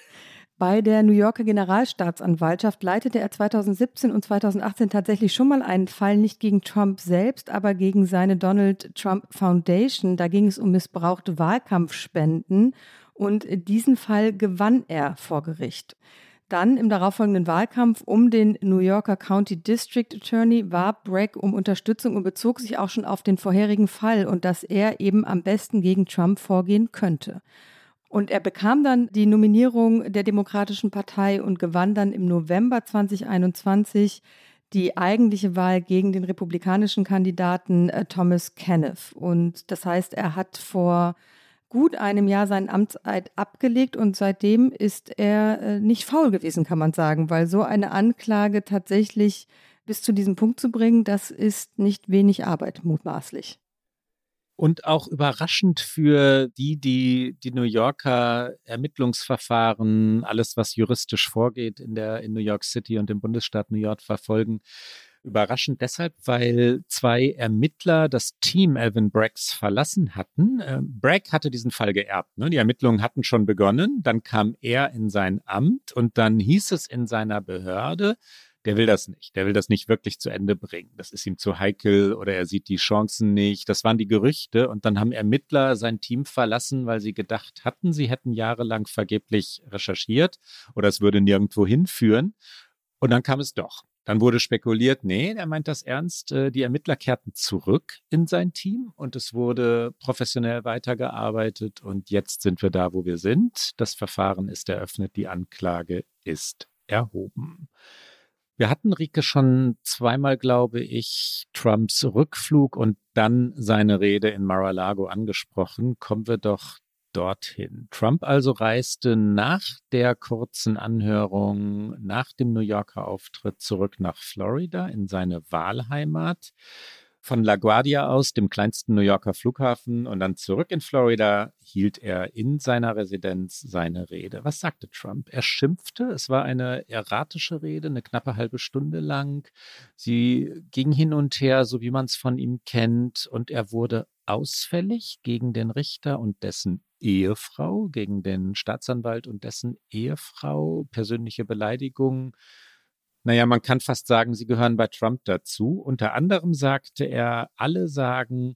S3: Bei der New Yorker Generalstaatsanwaltschaft leitete er 2017 und 2018 tatsächlich schon mal einen Fall nicht gegen Trump selbst, aber gegen seine Donald Trump Foundation. Da ging es um missbrauchte Wahlkampfspenden und diesen Fall gewann er vor Gericht. Dann im darauffolgenden Wahlkampf um den New Yorker County District Attorney war Bragg um Unterstützung und bezog sich auch schon auf den vorherigen Fall und dass er eben am besten gegen Trump vorgehen könnte. Und er bekam dann die Nominierung der Demokratischen Partei und gewann dann im November 2021 die eigentliche Wahl gegen den republikanischen Kandidaten äh, Thomas Kenneth. Und das heißt, er hat vor gut einem Jahr seinen Amtseid abgelegt und seitdem ist er äh, nicht faul gewesen, kann man sagen, weil so eine Anklage tatsächlich bis zu diesem Punkt zu bringen, das ist nicht wenig Arbeit, mutmaßlich.
S2: Und auch überraschend für die, die die New Yorker Ermittlungsverfahren, alles, was juristisch vorgeht in der in New York City und im Bundesstaat New York verfolgen, Überraschend deshalb, weil zwei Ermittler das Team Alvin Braggs verlassen hatten. Äh, Bragg hatte diesen Fall geerbt. Ne? Die Ermittlungen hatten schon begonnen. Dann kam er in sein Amt und dann hieß es in seiner Behörde, der will das nicht. Der will das nicht wirklich zu Ende bringen. Das ist ihm zu heikel oder er sieht die Chancen nicht. Das waren die Gerüchte. Und dann haben Ermittler sein Team verlassen, weil sie gedacht hatten, sie hätten jahrelang vergeblich recherchiert oder es würde nirgendwo hinführen. Und dann kam es doch. Dann wurde spekuliert, nee, er meint das ernst. Äh, die Ermittler kehrten zurück in sein Team und es wurde professionell weitergearbeitet und jetzt sind wir da, wo wir sind. Das Verfahren ist eröffnet, die Anklage ist erhoben. Wir hatten Rike schon zweimal, glaube ich, Trumps Rückflug und dann seine Rede in Mar-a-Lago angesprochen. Kommen wir doch dorthin. Trump also reiste nach der kurzen Anhörung, nach dem New Yorker Auftritt zurück nach Florida in seine Wahlheimat. Von LaGuardia aus, dem kleinsten New Yorker Flughafen, und dann zurück in Florida hielt er in seiner Residenz seine Rede. Was sagte Trump? Er schimpfte. Es war eine erratische Rede, eine knappe halbe Stunde lang. Sie ging hin und her, so wie man es von ihm kennt, und er wurde ausfällig gegen den Richter und dessen Ehefrau, gegen den Staatsanwalt und dessen Ehefrau, persönliche Beleidigungen. Naja, man kann fast sagen, sie gehören bei Trump dazu. Unter anderem sagte er, alle sagen,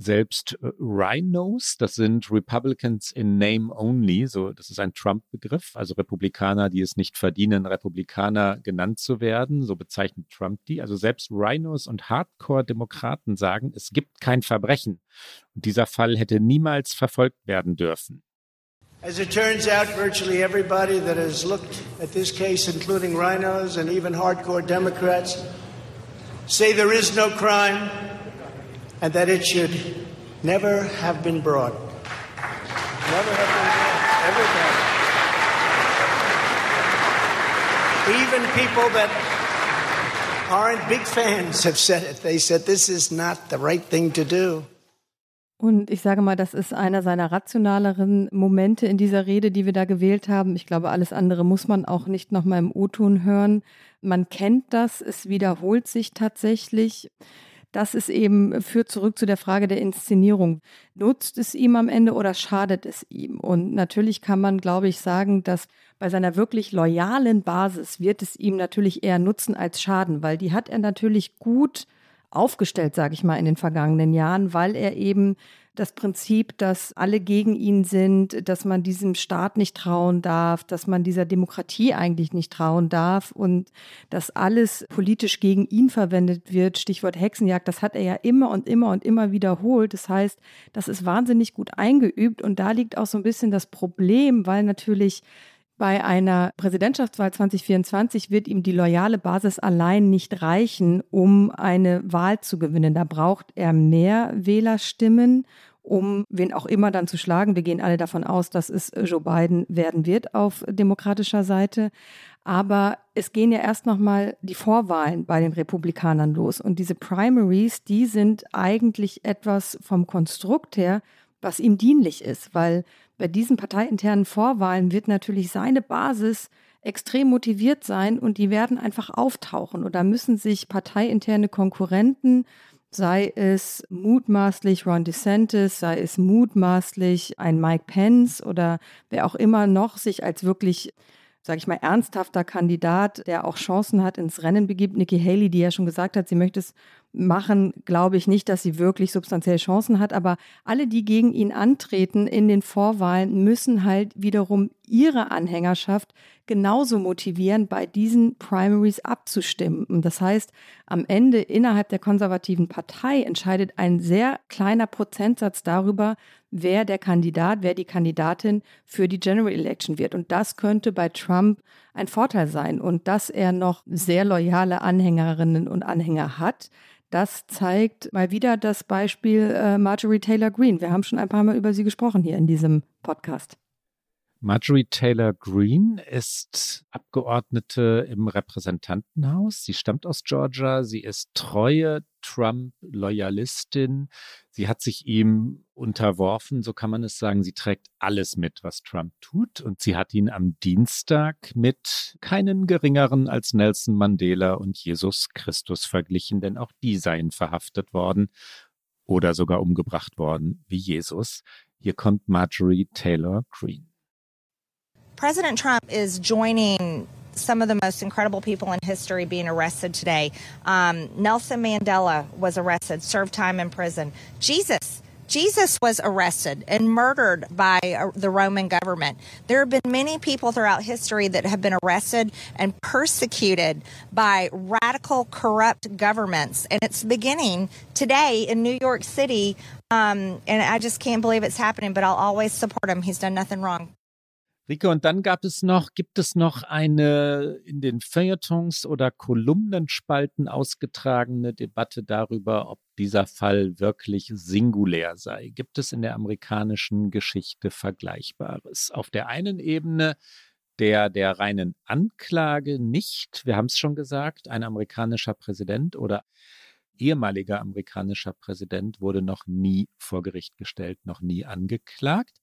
S2: selbst äh, Rhinos, das sind Republicans in Name Only, so das ist ein Trump-Begriff, also Republikaner, die es nicht verdienen, Republikaner genannt zu werden, so bezeichnet Trump die. Also selbst Rhinos und Hardcore-Demokraten sagen, es gibt kein Verbrechen und dieser Fall hätte niemals verfolgt werden dürfen.
S6: As it turns out, virtually everybody that has looked at this case, including rhinos and even hardcore Democrats, say there is no crime and that it should never have been brought. Never have been brought. Everybody. Even people that aren't big fans have said it. They said this is not the right thing to do.
S3: Und ich sage mal, das ist einer seiner rationaleren Momente in dieser Rede, die wir da gewählt haben. Ich glaube, alles andere muss man auch nicht nochmal im O-Ton hören. Man kennt das, es wiederholt sich tatsächlich. Das ist eben, führt zurück zu der Frage der Inszenierung. Nutzt es ihm am Ende oder schadet es ihm? Und natürlich kann man, glaube ich, sagen, dass bei seiner wirklich loyalen Basis wird es ihm natürlich eher nutzen als schaden, weil die hat er natürlich gut aufgestellt, sage ich mal, in den vergangenen Jahren, weil er eben das Prinzip, dass alle gegen ihn sind, dass man diesem Staat nicht trauen darf, dass man dieser Demokratie eigentlich nicht trauen darf und dass alles politisch gegen ihn verwendet wird, Stichwort Hexenjagd, das hat er ja immer und immer und immer wiederholt. Das heißt, das ist wahnsinnig gut eingeübt und da liegt auch so ein bisschen das Problem, weil natürlich bei einer Präsidentschaftswahl 2024 wird ihm die loyale Basis allein nicht reichen, um eine Wahl zu gewinnen. Da braucht er mehr Wählerstimmen, um wen auch immer dann zu schlagen. Wir gehen alle davon aus, dass es Joe Biden werden wird auf demokratischer Seite. Aber es gehen ja erst nochmal die Vorwahlen bei den Republikanern los. Und diese Primaries, die sind eigentlich etwas vom Konstrukt her, was ihm dienlich ist, weil bei diesen parteiinternen Vorwahlen wird natürlich seine Basis extrem motiviert sein und die werden einfach auftauchen. Und da müssen sich parteiinterne Konkurrenten, sei es mutmaßlich Ron DeSantis, sei es mutmaßlich ein Mike Pence oder wer auch immer noch sich als wirklich sage ich mal, ernsthafter Kandidat, der auch Chancen hat, ins Rennen begibt. Nikki Haley, die ja schon gesagt hat, sie möchte es machen, glaube ich nicht, dass sie wirklich substanziell Chancen hat. Aber alle, die gegen ihn antreten in den Vorwahlen, müssen halt wiederum ihre Anhängerschaft genauso motivieren, bei diesen Primaries abzustimmen. Das heißt, am Ende innerhalb der konservativen Partei entscheidet ein sehr kleiner Prozentsatz darüber, wer der Kandidat, wer die Kandidatin für die General Election wird. Und das könnte bei Trump ein Vorteil sein. Und dass er noch sehr loyale Anhängerinnen und Anhänger hat, das zeigt mal wieder das Beispiel äh, Marjorie Taylor Greene. Wir haben schon ein paar Mal über sie gesprochen hier in diesem Podcast.
S2: Marjorie Taylor Greene ist Abgeordnete im Repräsentantenhaus. Sie stammt aus Georgia. Sie ist treue Trump-Loyalistin. Sie hat sich ihm unterworfen, so kann man es sagen. Sie trägt alles mit, was Trump tut. Und sie hat ihn am Dienstag mit keinen geringeren als Nelson Mandela und Jesus Christus verglichen, denn auch die seien verhaftet worden oder sogar umgebracht worden wie Jesus. Hier kommt Marjorie Taylor Greene.
S7: President Trump is joining some of the most incredible people in history being arrested today. Um, Nelson Mandela was arrested, served time in prison. Jesus Jesus was arrested and murdered by uh, the Roman government. There have been many people throughout history that have been arrested and persecuted by radical, corrupt governments. And it's beginning today in New York City. Um, and I just can't believe it's happening, but I'll always support him. He's done nothing wrong.
S2: Rike, und dann gab es noch, gibt es noch eine in den Feuilletons oder Kolumnenspalten ausgetragene Debatte darüber, ob dieser Fall wirklich singulär sei. Gibt es in der amerikanischen Geschichte Vergleichbares? Auf der einen Ebene der der reinen Anklage nicht, wir haben es schon gesagt, ein amerikanischer Präsident oder ehemaliger amerikanischer Präsident wurde noch nie vor Gericht gestellt, noch nie angeklagt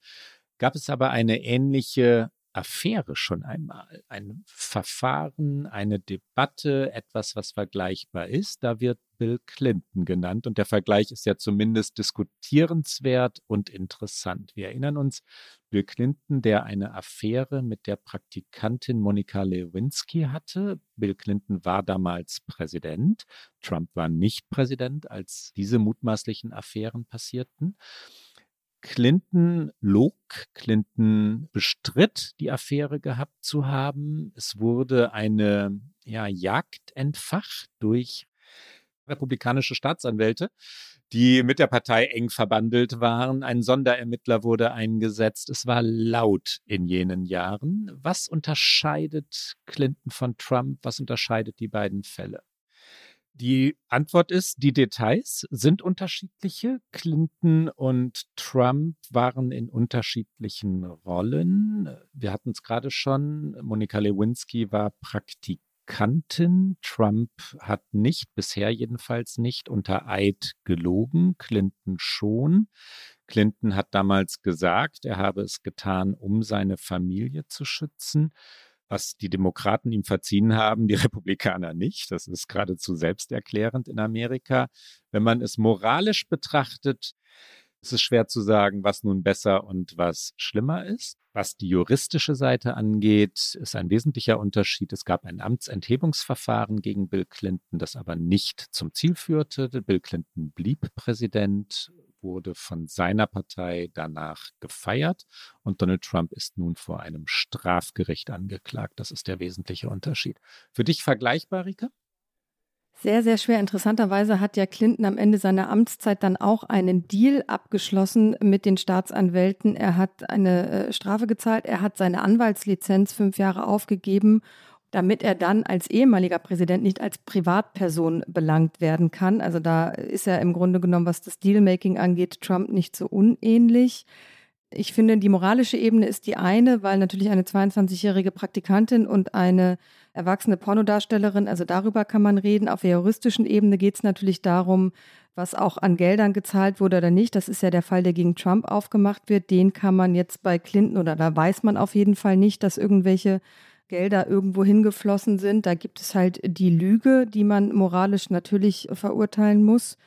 S2: gab es aber eine ähnliche Affäre schon einmal. Ein Verfahren, eine Debatte, etwas, was vergleichbar ist. Da wird Bill Clinton genannt und der Vergleich ist ja zumindest diskutierenswert und interessant. Wir erinnern uns, Bill Clinton, der eine Affäre mit der Praktikantin Monika Lewinsky hatte. Bill Clinton war damals Präsident. Trump war nicht Präsident, als diese mutmaßlichen Affären passierten. Clinton log, Clinton bestritt, die Affäre gehabt zu haben. Es wurde eine ja, Jagd entfacht durch republikanische Staatsanwälte, die mit der Partei eng verbandelt waren. Ein Sonderermittler wurde eingesetzt. Es war laut in jenen Jahren. Was unterscheidet Clinton von Trump? Was unterscheidet die beiden Fälle? Die Antwort ist, die Details sind unterschiedliche. Clinton und Trump waren in unterschiedlichen Rollen. Wir hatten es gerade schon. Monika Lewinsky war Praktikantin. Trump hat nicht, bisher jedenfalls nicht, unter Eid gelogen. Clinton schon. Clinton hat damals gesagt, er habe es getan, um seine Familie zu schützen was die Demokraten ihm verziehen haben, die Republikaner nicht. Das ist geradezu selbsterklärend in Amerika. Wenn man es moralisch betrachtet, ist es schwer zu sagen, was nun besser und was schlimmer ist. Was die juristische Seite angeht, ist ein wesentlicher Unterschied. Es gab ein Amtsenthebungsverfahren gegen Bill Clinton, das aber nicht zum Ziel führte. Bill Clinton blieb Präsident wurde von seiner Partei danach gefeiert und Donald Trump ist nun vor einem Strafgericht angeklagt. Das ist der wesentliche Unterschied. Für dich vergleichbar, Rike?
S3: Sehr, sehr schwer. Interessanterweise hat ja Clinton am Ende seiner Amtszeit dann auch einen Deal abgeschlossen mit den Staatsanwälten. Er hat eine äh, Strafe gezahlt, er hat seine Anwaltslizenz fünf Jahre aufgegeben damit er dann als ehemaliger Präsident nicht als Privatperson belangt werden kann. Also da ist er im Grunde genommen, was das Dealmaking angeht, Trump nicht so unähnlich. Ich finde, die moralische Ebene ist die eine, weil natürlich eine 22-jährige Praktikantin und eine erwachsene Pornodarstellerin, also darüber kann man reden. Auf der juristischen Ebene geht es natürlich darum, was auch an Geldern gezahlt wurde oder nicht. Das ist ja der Fall, der gegen Trump aufgemacht wird. Den kann man jetzt bei Clinton oder da weiß man auf jeden Fall nicht, dass irgendwelche Gelder irgendwo hingeflossen sind. Da gibt es halt die Lüge, die man moralisch natürlich verurteilen muss.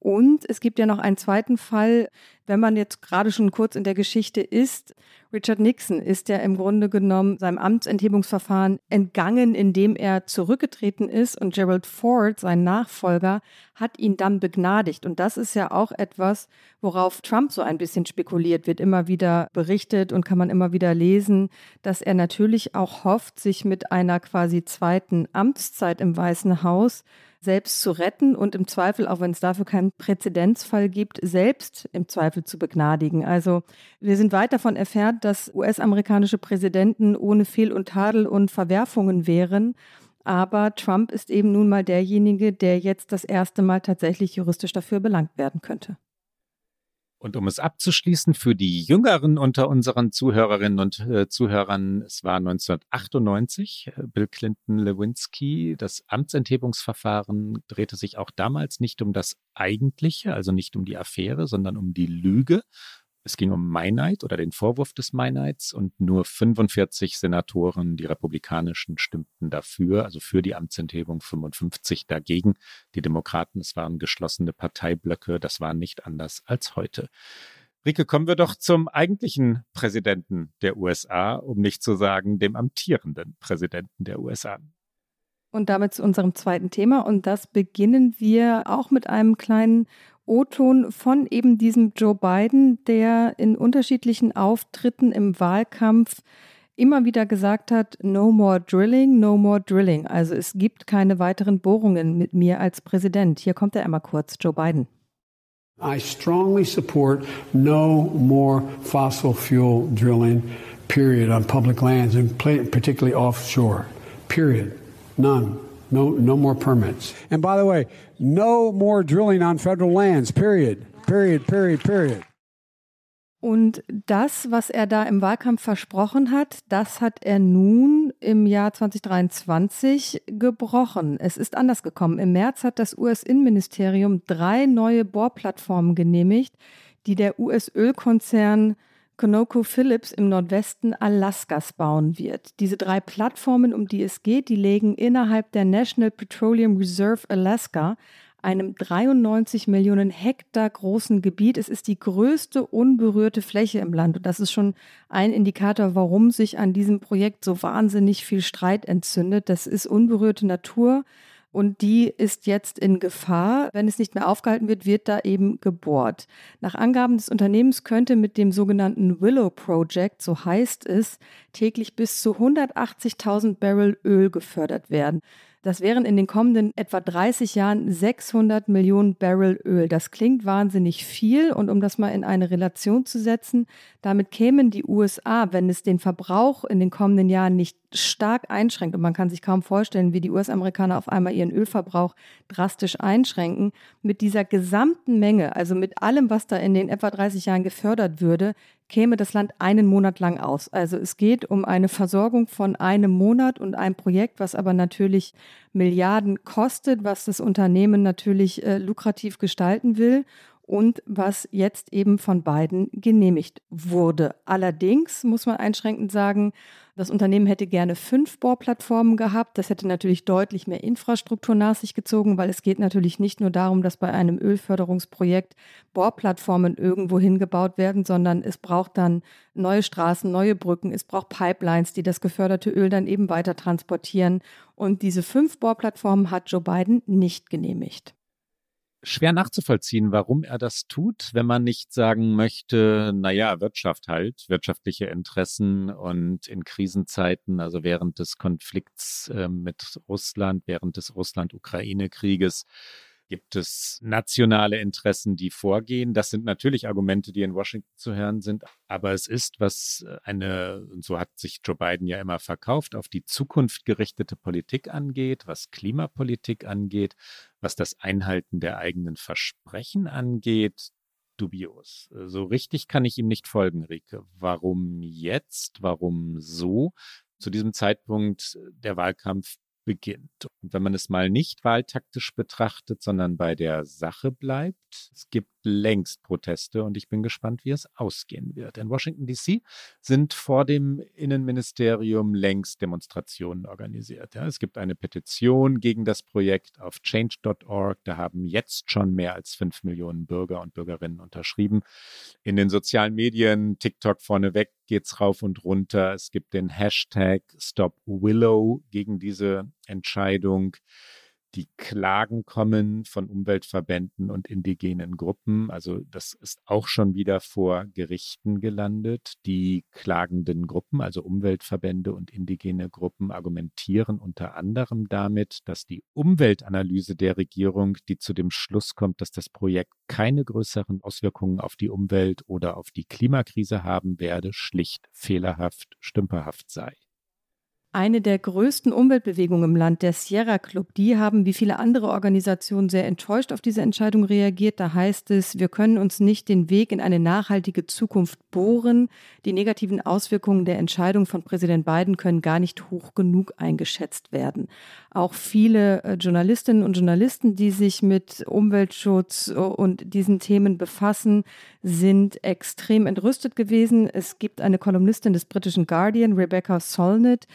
S3: Und es gibt ja noch einen zweiten Fall, wenn man jetzt gerade schon kurz in der Geschichte ist. Richard Nixon ist ja im Grunde genommen seinem Amtsenthebungsverfahren entgangen, indem er zurückgetreten ist und Gerald Ford, sein Nachfolger, hat ihn dann begnadigt. Und das ist ja auch etwas, worauf Trump so ein bisschen spekuliert wird, immer wieder berichtet und kann man immer wieder lesen, dass er natürlich auch hofft, sich mit einer quasi zweiten Amtszeit im Weißen Haus selbst zu retten und im Zweifel, auch wenn es dafür keinen Präzedenzfall gibt, selbst im Zweifel zu begnadigen. Also wir sind weit davon entfernt, dass US-amerikanische Präsidenten ohne Fehl und Tadel und Verwerfungen wären. Aber Trump ist eben nun mal derjenige, der jetzt das erste Mal tatsächlich juristisch dafür belangt werden könnte.
S2: Und um es abzuschließen, für die Jüngeren unter unseren Zuhörerinnen und äh, Zuhörern, es war 1998, äh, Bill Clinton Lewinsky. Das Amtsenthebungsverfahren drehte sich auch damals nicht um das Eigentliche, also nicht um die Affäre, sondern um die Lüge es ging um Meinheit oder den Vorwurf des Meineids und nur 45 Senatoren, die republikanischen, stimmten dafür, also für die Amtsenthebung, 55 dagegen. Die Demokraten, es waren geschlossene Parteiblöcke, das war nicht anders als heute. Rike, kommen wir doch zum eigentlichen Präsidenten der USA, um nicht zu sagen dem amtierenden Präsidenten der USA.
S3: Und damit zu unserem zweiten Thema. Und das beginnen wir auch mit einem kleinen O-Ton von eben diesem Joe Biden, der in unterschiedlichen Auftritten im Wahlkampf immer wieder gesagt hat, no more drilling, no more drilling. Also es gibt keine weiteren Bohrungen mit mir als Präsident. Hier kommt er einmal kurz, Joe Biden.
S8: I strongly support no more fossil fuel drilling, period, on public lands and particularly offshore. Period. None. No, no more permits. And by the way, no more drilling on federal lands. Period. Period. Period. Period.
S3: Und das, was er da im Wahlkampf versprochen hat, das hat er nun im Jahr 2023 gebrochen. Es ist anders gekommen. Im März hat das US-Innenministerium drei neue Bohrplattformen genehmigt, die der US-Ölkonzern ConocoPhillips im Nordwesten Alaskas bauen wird. Diese drei Plattformen, um die es geht, die legen innerhalb der National Petroleum Reserve Alaska, einem 93 Millionen Hektar großen Gebiet. Es ist die größte unberührte Fläche im Land. Und das ist schon ein Indikator, warum sich an diesem Projekt so wahnsinnig viel Streit entzündet. Das ist unberührte Natur und die ist jetzt in Gefahr. Wenn es nicht mehr aufgehalten wird, wird da eben gebohrt. Nach Angaben des Unternehmens könnte mit dem sogenannten Willow Project, so heißt es, täglich bis zu 180.000 Barrel Öl gefördert werden. Das wären in den kommenden etwa 30 Jahren 600 Millionen Barrel Öl. Das klingt wahnsinnig viel und um das mal in eine Relation zu setzen, damit kämen die USA, wenn es den Verbrauch in den kommenden Jahren nicht stark einschränkt und man kann sich kaum vorstellen, wie die US-Amerikaner auf einmal ihren Ölverbrauch drastisch einschränken, mit dieser gesamten Menge, also mit allem, was da in den etwa 30 Jahren gefördert würde, käme das Land einen Monat lang aus. Also es geht um eine Versorgung von einem Monat und ein Projekt, was aber natürlich Milliarden kostet, was das Unternehmen natürlich äh, lukrativ gestalten will und was jetzt eben von beiden genehmigt wurde. Allerdings muss man einschränkend sagen, das Unternehmen hätte gerne fünf Bohrplattformen gehabt. Das hätte natürlich deutlich mehr Infrastruktur nach sich gezogen, weil es geht natürlich nicht nur darum, dass bei einem Ölförderungsprojekt Bohrplattformen irgendwo hingebaut werden, sondern es braucht dann neue Straßen, neue Brücken, es braucht Pipelines, die das geförderte Öl dann eben weiter transportieren. Und diese fünf Bohrplattformen hat Joe Biden nicht genehmigt
S2: schwer nachzuvollziehen, warum er das tut, wenn man nicht sagen möchte, naja, Wirtschaft halt, wirtschaftliche Interessen und in Krisenzeiten, also während des Konflikts äh, mit Russland, während des Russland-Ukraine-Krieges, Gibt es nationale Interessen, die vorgehen? Das sind natürlich Argumente, die in Washington zu hören sind. Aber es ist, was eine, und so hat sich Joe Biden ja immer verkauft, auf die Zukunft gerichtete Politik angeht, was Klimapolitik angeht, was das Einhalten der eigenen Versprechen angeht, dubios. So richtig kann ich ihm nicht folgen, Rike. Warum jetzt? Warum so? Zu diesem Zeitpunkt der Wahlkampf beginnt. Und wenn man es mal nicht wahltaktisch betrachtet, sondern bei der Sache bleibt, es gibt längst Proteste und ich bin gespannt, wie es ausgehen wird. In Washington, DC sind vor dem Innenministerium längst Demonstrationen organisiert. Ja, es gibt eine Petition gegen das Projekt auf change.org. Da haben jetzt schon mehr als fünf Millionen Bürger und Bürgerinnen unterschrieben. In den sozialen Medien, TikTok vorneweg, geht's rauf und runter. Es gibt den Hashtag Stop Willow gegen diese Entscheidung. Die Klagen kommen von Umweltverbänden und indigenen Gruppen. Also das ist auch schon wieder vor Gerichten gelandet. Die klagenden Gruppen, also Umweltverbände und indigene Gruppen, argumentieren unter anderem damit, dass die Umweltanalyse der Regierung, die zu dem Schluss kommt, dass das Projekt keine größeren Auswirkungen auf die Umwelt oder auf die Klimakrise haben werde, schlicht fehlerhaft, stümperhaft sei
S3: eine der größten Umweltbewegungen im Land, der Sierra Club, die haben wie viele andere Organisationen sehr enttäuscht auf diese Entscheidung reagiert. Da heißt es, wir können uns nicht den Weg in eine nachhaltige Zukunft bohren. Die negativen Auswirkungen der Entscheidung von Präsident Biden können gar nicht hoch genug eingeschätzt werden. Auch viele äh, Journalistinnen und Journalisten, die sich mit Umweltschutz und diesen Themen befassen, sind extrem entrüstet gewesen. Es gibt eine Kolumnistin des britischen Guardian, Rebecca Solnit.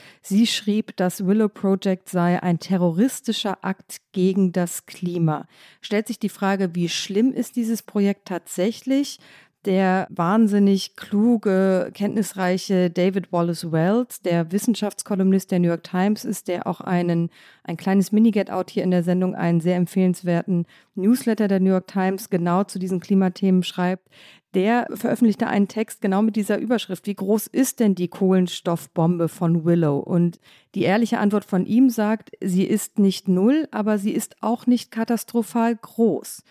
S3: Schrieb, das Willow Project sei ein terroristischer Akt gegen das Klima. Stellt sich die Frage, wie schlimm ist dieses Projekt tatsächlich? Der wahnsinnig kluge, kenntnisreiche David Wallace Wells, der Wissenschaftskolumnist der New York Times ist, der auch einen, ein kleines Mini-Get-Out hier in der Sendung, einen sehr empfehlenswerten Newsletter der New York Times genau zu diesen Klimathemen schreibt, der veröffentlichte einen Text genau mit dieser Überschrift. Wie groß ist denn die Kohlenstoffbombe von Willow? Und die ehrliche Antwort von ihm sagt, sie ist nicht null, aber sie ist auch nicht katastrophal groß.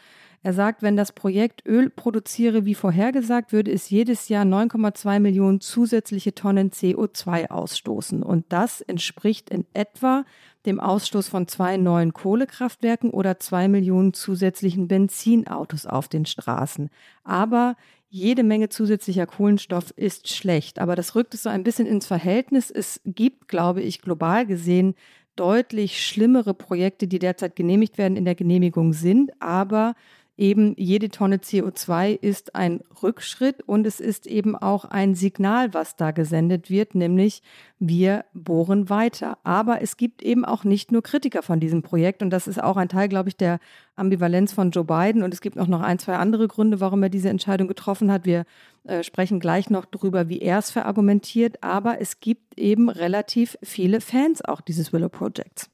S3: Er sagt, wenn das Projekt Öl produziere wie vorhergesagt, würde es jedes Jahr 9,2 Millionen zusätzliche Tonnen CO2 ausstoßen. Und das entspricht in etwa dem Ausstoß von zwei neuen Kohlekraftwerken oder zwei Millionen zusätzlichen Benzinautos auf den Straßen. Aber jede Menge zusätzlicher Kohlenstoff ist schlecht. Aber das rückt es so ein bisschen ins Verhältnis. Es gibt, glaube ich, global gesehen deutlich schlimmere Projekte, die derzeit genehmigt werden, in der Genehmigung sind. Aber eben jede Tonne CO2 ist ein Rückschritt und es ist eben auch ein Signal, was da gesendet wird, nämlich wir bohren weiter. Aber es gibt eben auch nicht nur Kritiker von diesem Projekt und das ist auch ein Teil, glaube ich, der Ambivalenz von Joe Biden und es gibt auch noch ein, zwei andere Gründe, warum er diese Entscheidung getroffen hat. Wir äh, sprechen gleich noch darüber, wie er es verargumentiert, aber es gibt eben relativ viele Fans auch dieses Willow Projects.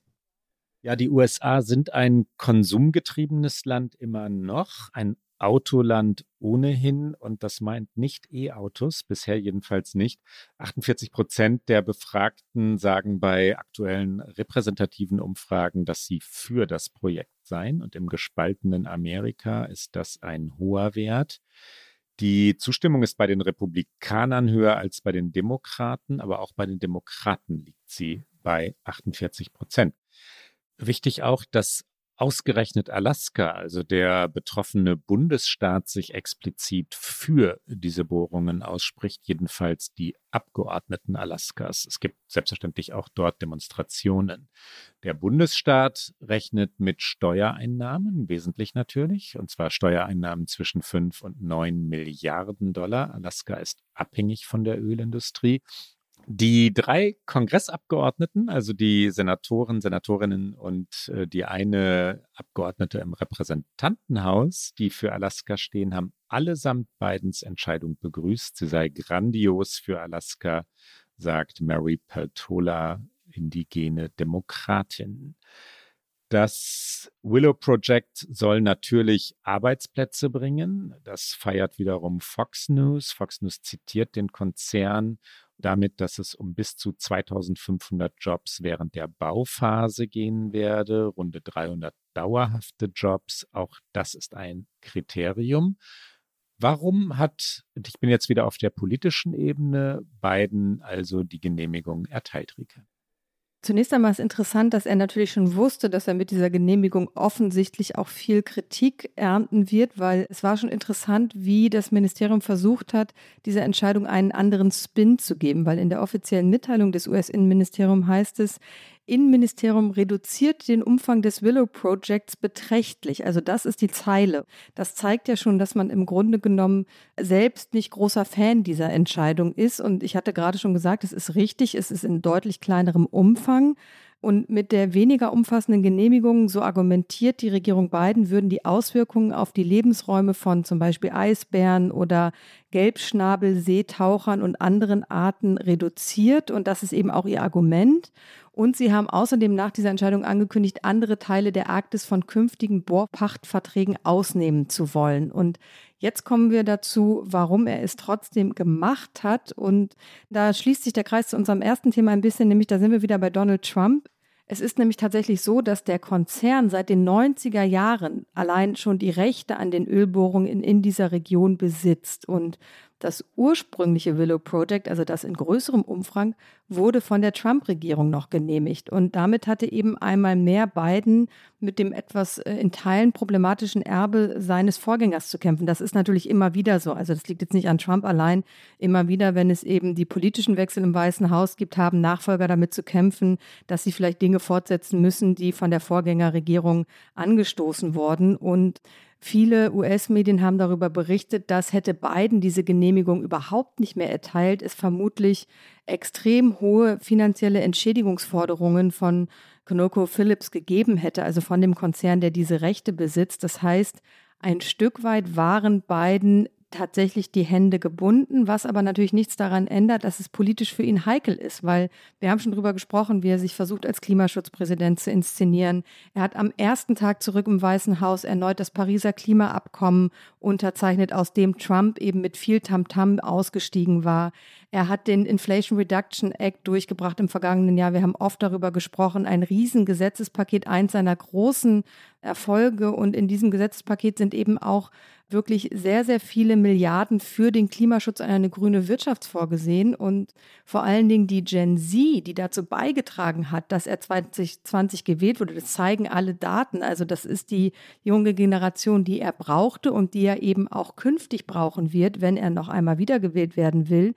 S2: Ja, die USA sind ein konsumgetriebenes Land immer noch, ein Autoland ohnehin und das meint nicht E-Autos, bisher jedenfalls nicht. 48 Prozent der Befragten sagen bei aktuellen repräsentativen Umfragen, dass sie für das Projekt seien und im gespaltenen Amerika ist das ein hoher Wert. Die Zustimmung ist bei den Republikanern höher als bei den Demokraten, aber auch bei den Demokraten liegt sie bei 48 Prozent. Wichtig auch, dass ausgerechnet Alaska, also der betroffene Bundesstaat, sich explizit für diese Bohrungen ausspricht, jedenfalls die Abgeordneten Alaskas. Es gibt selbstverständlich auch dort Demonstrationen. Der Bundesstaat rechnet mit Steuereinnahmen, wesentlich natürlich, und zwar Steuereinnahmen zwischen fünf und neun Milliarden Dollar. Alaska ist abhängig von der Ölindustrie. Die drei Kongressabgeordneten, also die Senatoren, Senatorinnen und äh, die eine Abgeordnete im Repräsentantenhaus, die für Alaska stehen, haben allesamt Bidens Entscheidung begrüßt. Sie sei grandios für Alaska, sagt Mary Peltola, indigene Demokratin. Das Willow Project soll natürlich Arbeitsplätze bringen. Das feiert wiederum Fox News. Fox News zitiert den Konzern damit, dass es um bis zu 2500 Jobs während der Bauphase gehen werde, runde 300 dauerhafte Jobs. Auch das ist ein Kriterium. Warum hat, ich bin jetzt wieder auf der politischen Ebene, Biden also die Genehmigung erteilt, Rike?
S3: Zunächst einmal ist interessant, dass er natürlich schon wusste, dass er mit dieser Genehmigung offensichtlich auch viel Kritik ernten wird, weil es war schon interessant, wie das Ministerium versucht hat, dieser Entscheidung einen anderen Spin zu geben, weil in der offiziellen Mitteilung des US-Innenministeriums heißt es, Innenministerium reduziert den Umfang des Willow Projects beträchtlich. Also das ist die Zeile. Das zeigt ja schon, dass man im Grunde genommen selbst nicht großer Fan dieser Entscheidung ist. Und ich hatte gerade schon gesagt, es ist richtig, es ist in deutlich kleinerem Umfang. Und mit der weniger umfassenden Genehmigung, so argumentiert die Regierung Biden, würden die Auswirkungen auf die Lebensräume von zum Beispiel Eisbären oder Gelbschnabel-Seetauchern und anderen Arten reduziert. Und das ist eben auch ihr Argument. Und sie haben außerdem nach dieser Entscheidung angekündigt, andere Teile der Arktis von künftigen Bohrpachtverträgen ausnehmen zu wollen. Und jetzt kommen wir dazu, warum er es trotzdem gemacht hat. Und da schließt sich der Kreis zu unserem ersten Thema ein bisschen, nämlich da sind wir wieder bei Donald Trump. Es ist nämlich tatsächlich so, dass der Konzern seit den 90er Jahren allein schon die Rechte an den Ölbohrungen in, in dieser Region besitzt. Und das ursprüngliche Willow Project, also das in größerem Umfang, wurde von der Trump-Regierung noch genehmigt. Und damit hatte eben einmal mehr Biden mit dem etwas äh, in Teilen problematischen Erbe seines Vorgängers zu kämpfen. Das ist natürlich immer wieder so. Also das liegt jetzt nicht an Trump allein. Immer wieder, wenn es eben die politischen Wechsel im Weißen Haus gibt, haben Nachfolger damit zu kämpfen, dass sie vielleicht Dinge fortsetzen müssen, die von der Vorgängerregierung angestoßen wurden. Und Viele US-Medien haben darüber berichtet, dass hätte Biden diese Genehmigung überhaupt nicht mehr erteilt, es vermutlich extrem hohe finanzielle Entschädigungsforderungen von ConocoPhillips gegeben hätte, also von dem Konzern, der diese Rechte besitzt. Das heißt, ein Stück weit waren Biden tatsächlich die Hände gebunden, was aber natürlich nichts daran ändert, dass es politisch für ihn heikel ist, weil wir haben schon darüber gesprochen, wie er sich versucht, als Klimaschutzpräsident zu inszenieren. Er hat am ersten Tag zurück im Weißen Haus erneut das Pariser Klimaabkommen unterzeichnet, aus dem Trump eben mit viel Tamtam -Tam ausgestiegen war. Er hat den Inflation Reduction Act durchgebracht im vergangenen Jahr. Wir haben oft darüber gesprochen, ein Riesengesetzespaket, eins seiner großen Erfolge. Und in diesem Gesetzespaket sind eben auch wirklich sehr, sehr viele Milliarden für den Klimaschutz und eine grüne Wirtschaft vorgesehen. Und vor allen Dingen die Gen Z, die dazu beigetragen hat, dass er 2020 gewählt wurde, das zeigen alle Daten. Also das ist die junge Generation, die er brauchte und die er eben auch künftig brauchen wird, wenn er noch einmal wiedergewählt werden will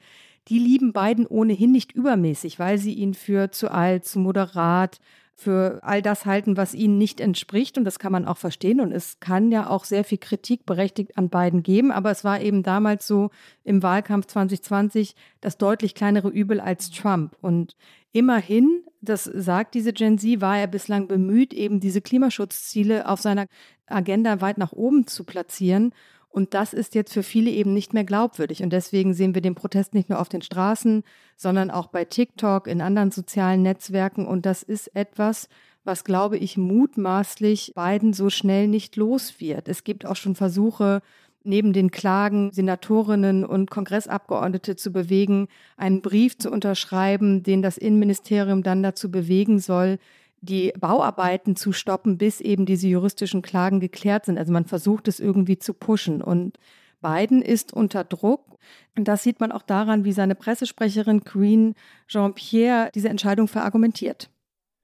S3: die lieben beiden ohnehin nicht übermäßig, weil sie ihn für zu alt, zu moderat, für all das halten, was ihnen nicht entspricht. Und das kann man auch verstehen. Und es kann ja auch sehr viel Kritik berechtigt an beiden geben. Aber es war eben damals so im Wahlkampf 2020 das deutlich kleinere Übel als Trump. Und immerhin, das sagt diese Gen Z, war er bislang bemüht, eben diese Klimaschutzziele auf seiner Agenda weit nach oben zu platzieren. Und das ist jetzt für viele eben nicht mehr glaubwürdig. Und deswegen sehen wir den Protest nicht nur auf den Straßen, sondern auch bei TikTok, in anderen sozialen Netzwerken. Und das ist etwas, was, glaube ich, mutmaßlich Biden so schnell nicht los wird. Es gibt auch schon Versuche, neben den Klagen Senatorinnen und Kongressabgeordnete zu bewegen, einen Brief zu unterschreiben, den das Innenministerium dann dazu bewegen soll, die Bauarbeiten zu stoppen, bis eben diese juristischen Klagen geklärt sind. Also man versucht es irgendwie zu pushen. Und Biden ist unter Druck. Und das sieht man auch daran, wie seine Pressesprecherin Queen Jean-Pierre diese Entscheidung verargumentiert.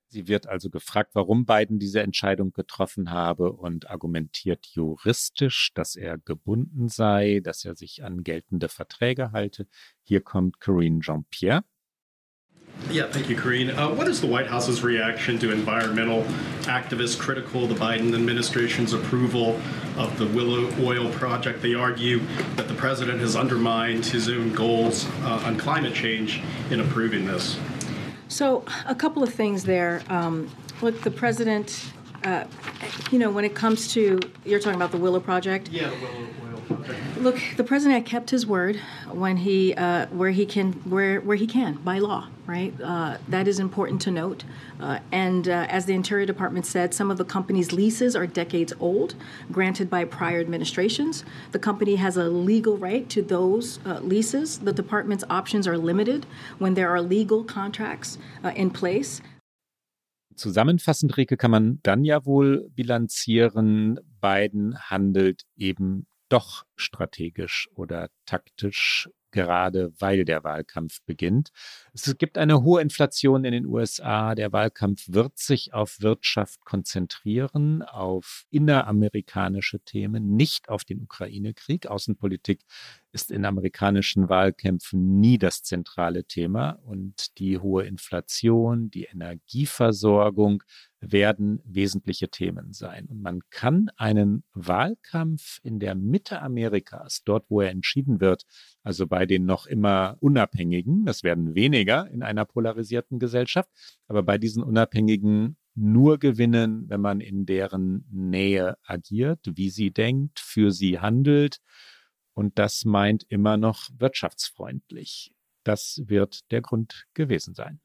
S2: Sie wird also gefragt, warum Biden diese Entscheidung getroffen habe und argumentiert juristisch, dass er gebunden sei, dass er sich an geltende Verträge halte. Hier kommt Corinne Jean-Pierre.
S9: Yeah, thank you, Karine. Uh, what is the White House's reaction to environmental activists critical of the Biden administration's approval of the Willow Oil project? They argue that the president has undermined his own goals uh, on climate change in approving this.
S10: So, a couple of things there. Um, look, the president, uh, you know, when it comes to, you're talking about the Willow project?
S9: Yeah, the Willow
S10: Look, the president kept his word when he uh, where he can where where he can by law, right? Uh, that is important to note. Uh, and uh, as the Interior Department said, some of the company's leases are decades old, granted by prior administrations. The company has a legal right to those uh, leases. The department's options are limited when there are legal contracts uh, in place.
S2: Zusammenfassend, Rike, kann man dann ja wohl bilanzieren, Biden handelt eben doch strategisch oder taktisch gerade weil der Wahlkampf beginnt. Es gibt eine hohe Inflation in den USA. Der Wahlkampf wird sich auf Wirtschaft konzentrieren, auf inneramerikanische Themen, nicht auf den Ukraine-Krieg. Außenpolitik ist in amerikanischen Wahlkämpfen nie das zentrale Thema und die hohe Inflation, die Energieversorgung werden wesentliche Themen sein. Und man kann einen Wahlkampf in der Mitte Amerikas, dort wo er entschieden wird, also bei den noch immer Unabhängigen, das werden weniger in einer polarisierten Gesellschaft, aber bei diesen Unabhängigen nur gewinnen, wenn man in deren Nähe agiert, wie sie denkt, für sie handelt. Und das meint immer noch wirtschaftsfreundlich. Das wird der Grund gewesen sein.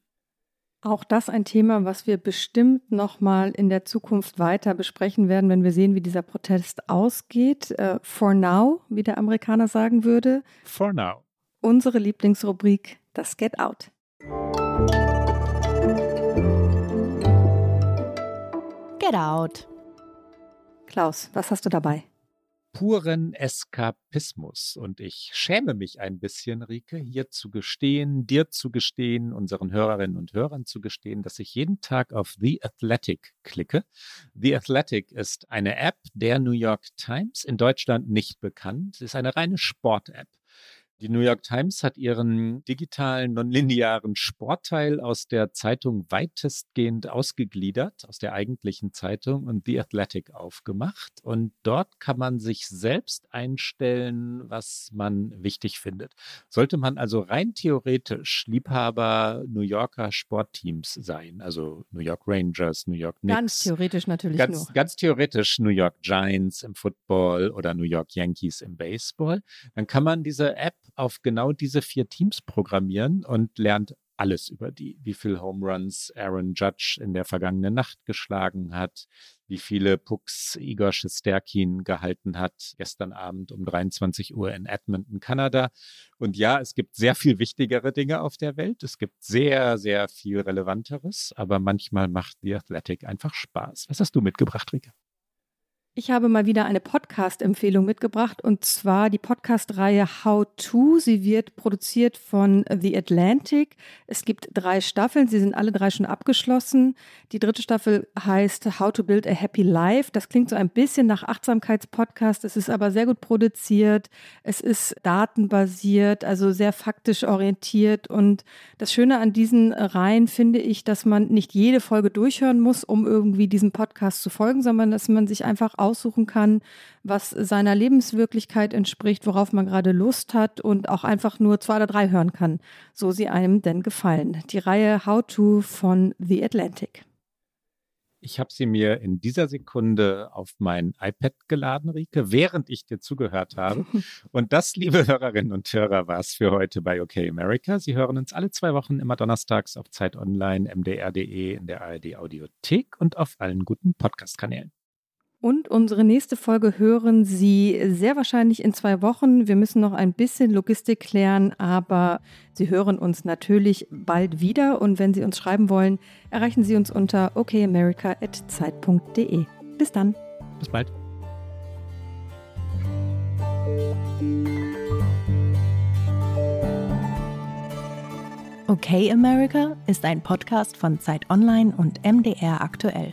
S3: Auch das ein Thema, was wir bestimmt noch mal in der Zukunft weiter besprechen werden, wenn wir sehen, wie dieser Protest ausgeht. Uh, for now, wie der Amerikaner sagen würde.
S2: For now.
S3: Unsere Lieblingsrubrik, das Get Out.
S1: Get Out.
S3: Klaus, was hast du dabei?
S2: Puren Eskapismus. Und ich schäme mich ein bisschen, Rike, hier zu gestehen, dir zu gestehen, unseren Hörerinnen und Hörern zu gestehen, dass ich jeden Tag auf The Athletic klicke. The Athletic ist eine App der New York Times, in Deutschland nicht bekannt. Ist eine reine Sport-App. Die New York Times hat ihren digitalen, nonlinearen Sportteil aus der Zeitung weitestgehend ausgegliedert, aus der eigentlichen Zeitung und The Athletic aufgemacht. Und dort kann man sich selbst einstellen, was man wichtig findet. Sollte man also rein theoretisch Liebhaber New Yorker Sportteams sein, also New York Rangers, New York Knicks.
S3: Ganz theoretisch natürlich
S2: ganz,
S3: nur.
S2: Ganz theoretisch New York Giants im Football oder New York Yankees im Baseball. Dann kann man diese App auf genau diese vier Teams programmieren und lernt alles über die, wie viel Home Runs Aaron Judge in der vergangenen Nacht geschlagen hat, wie viele Pucks Igor Shesterkin gehalten hat gestern Abend um 23 Uhr in Edmonton, Kanada. Und ja, es gibt sehr viel wichtigere Dinge auf der Welt. Es gibt sehr, sehr viel Relevanteres, aber manchmal macht The Athletic einfach Spaß. Was hast du mitgebracht, Rike?
S3: Ich habe mal wieder eine Podcast-Empfehlung mitgebracht und zwar die Podcast-Reihe How To. Sie wird produziert von The Atlantic. Es gibt drei Staffeln, sie sind alle drei schon abgeschlossen. Die dritte Staffel heißt How to Build a Happy Life. Das klingt so ein bisschen nach Achtsamkeitspodcast. Es ist aber sehr gut produziert. Es ist datenbasiert, also sehr faktisch orientiert. Und das Schöne an diesen Reihen finde ich, dass man nicht jede Folge durchhören muss, um irgendwie diesem Podcast zu folgen, sondern dass man sich einfach aussuchen kann, was seiner Lebenswirklichkeit entspricht, worauf man gerade Lust hat und auch einfach nur zwei oder drei hören kann, so sie einem denn gefallen. Die Reihe How to von The Atlantic.
S2: Ich habe sie mir in dieser Sekunde auf mein iPad geladen, Rike, während ich dir zugehört habe. Und das, liebe Hörerinnen und Hörer, war es für heute bei OK America. Sie hören uns alle zwei Wochen immer donnerstags auf Zeit Online, mdr.de, in der ARD Audiothek und auf allen guten Podcast-Kanälen.
S3: Und unsere nächste Folge hören Sie sehr wahrscheinlich in zwei Wochen. Wir müssen noch ein bisschen Logistik klären, aber Sie hören uns natürlich bald wieder. Und wenn Sie uns schreiben wollen, erreichen Sie uns unter okamerica.zeit.de. Bis dann.
S2: Bis bald.
S1: Okay America ist ein Podcast von Zeit Online und MDR aktuell.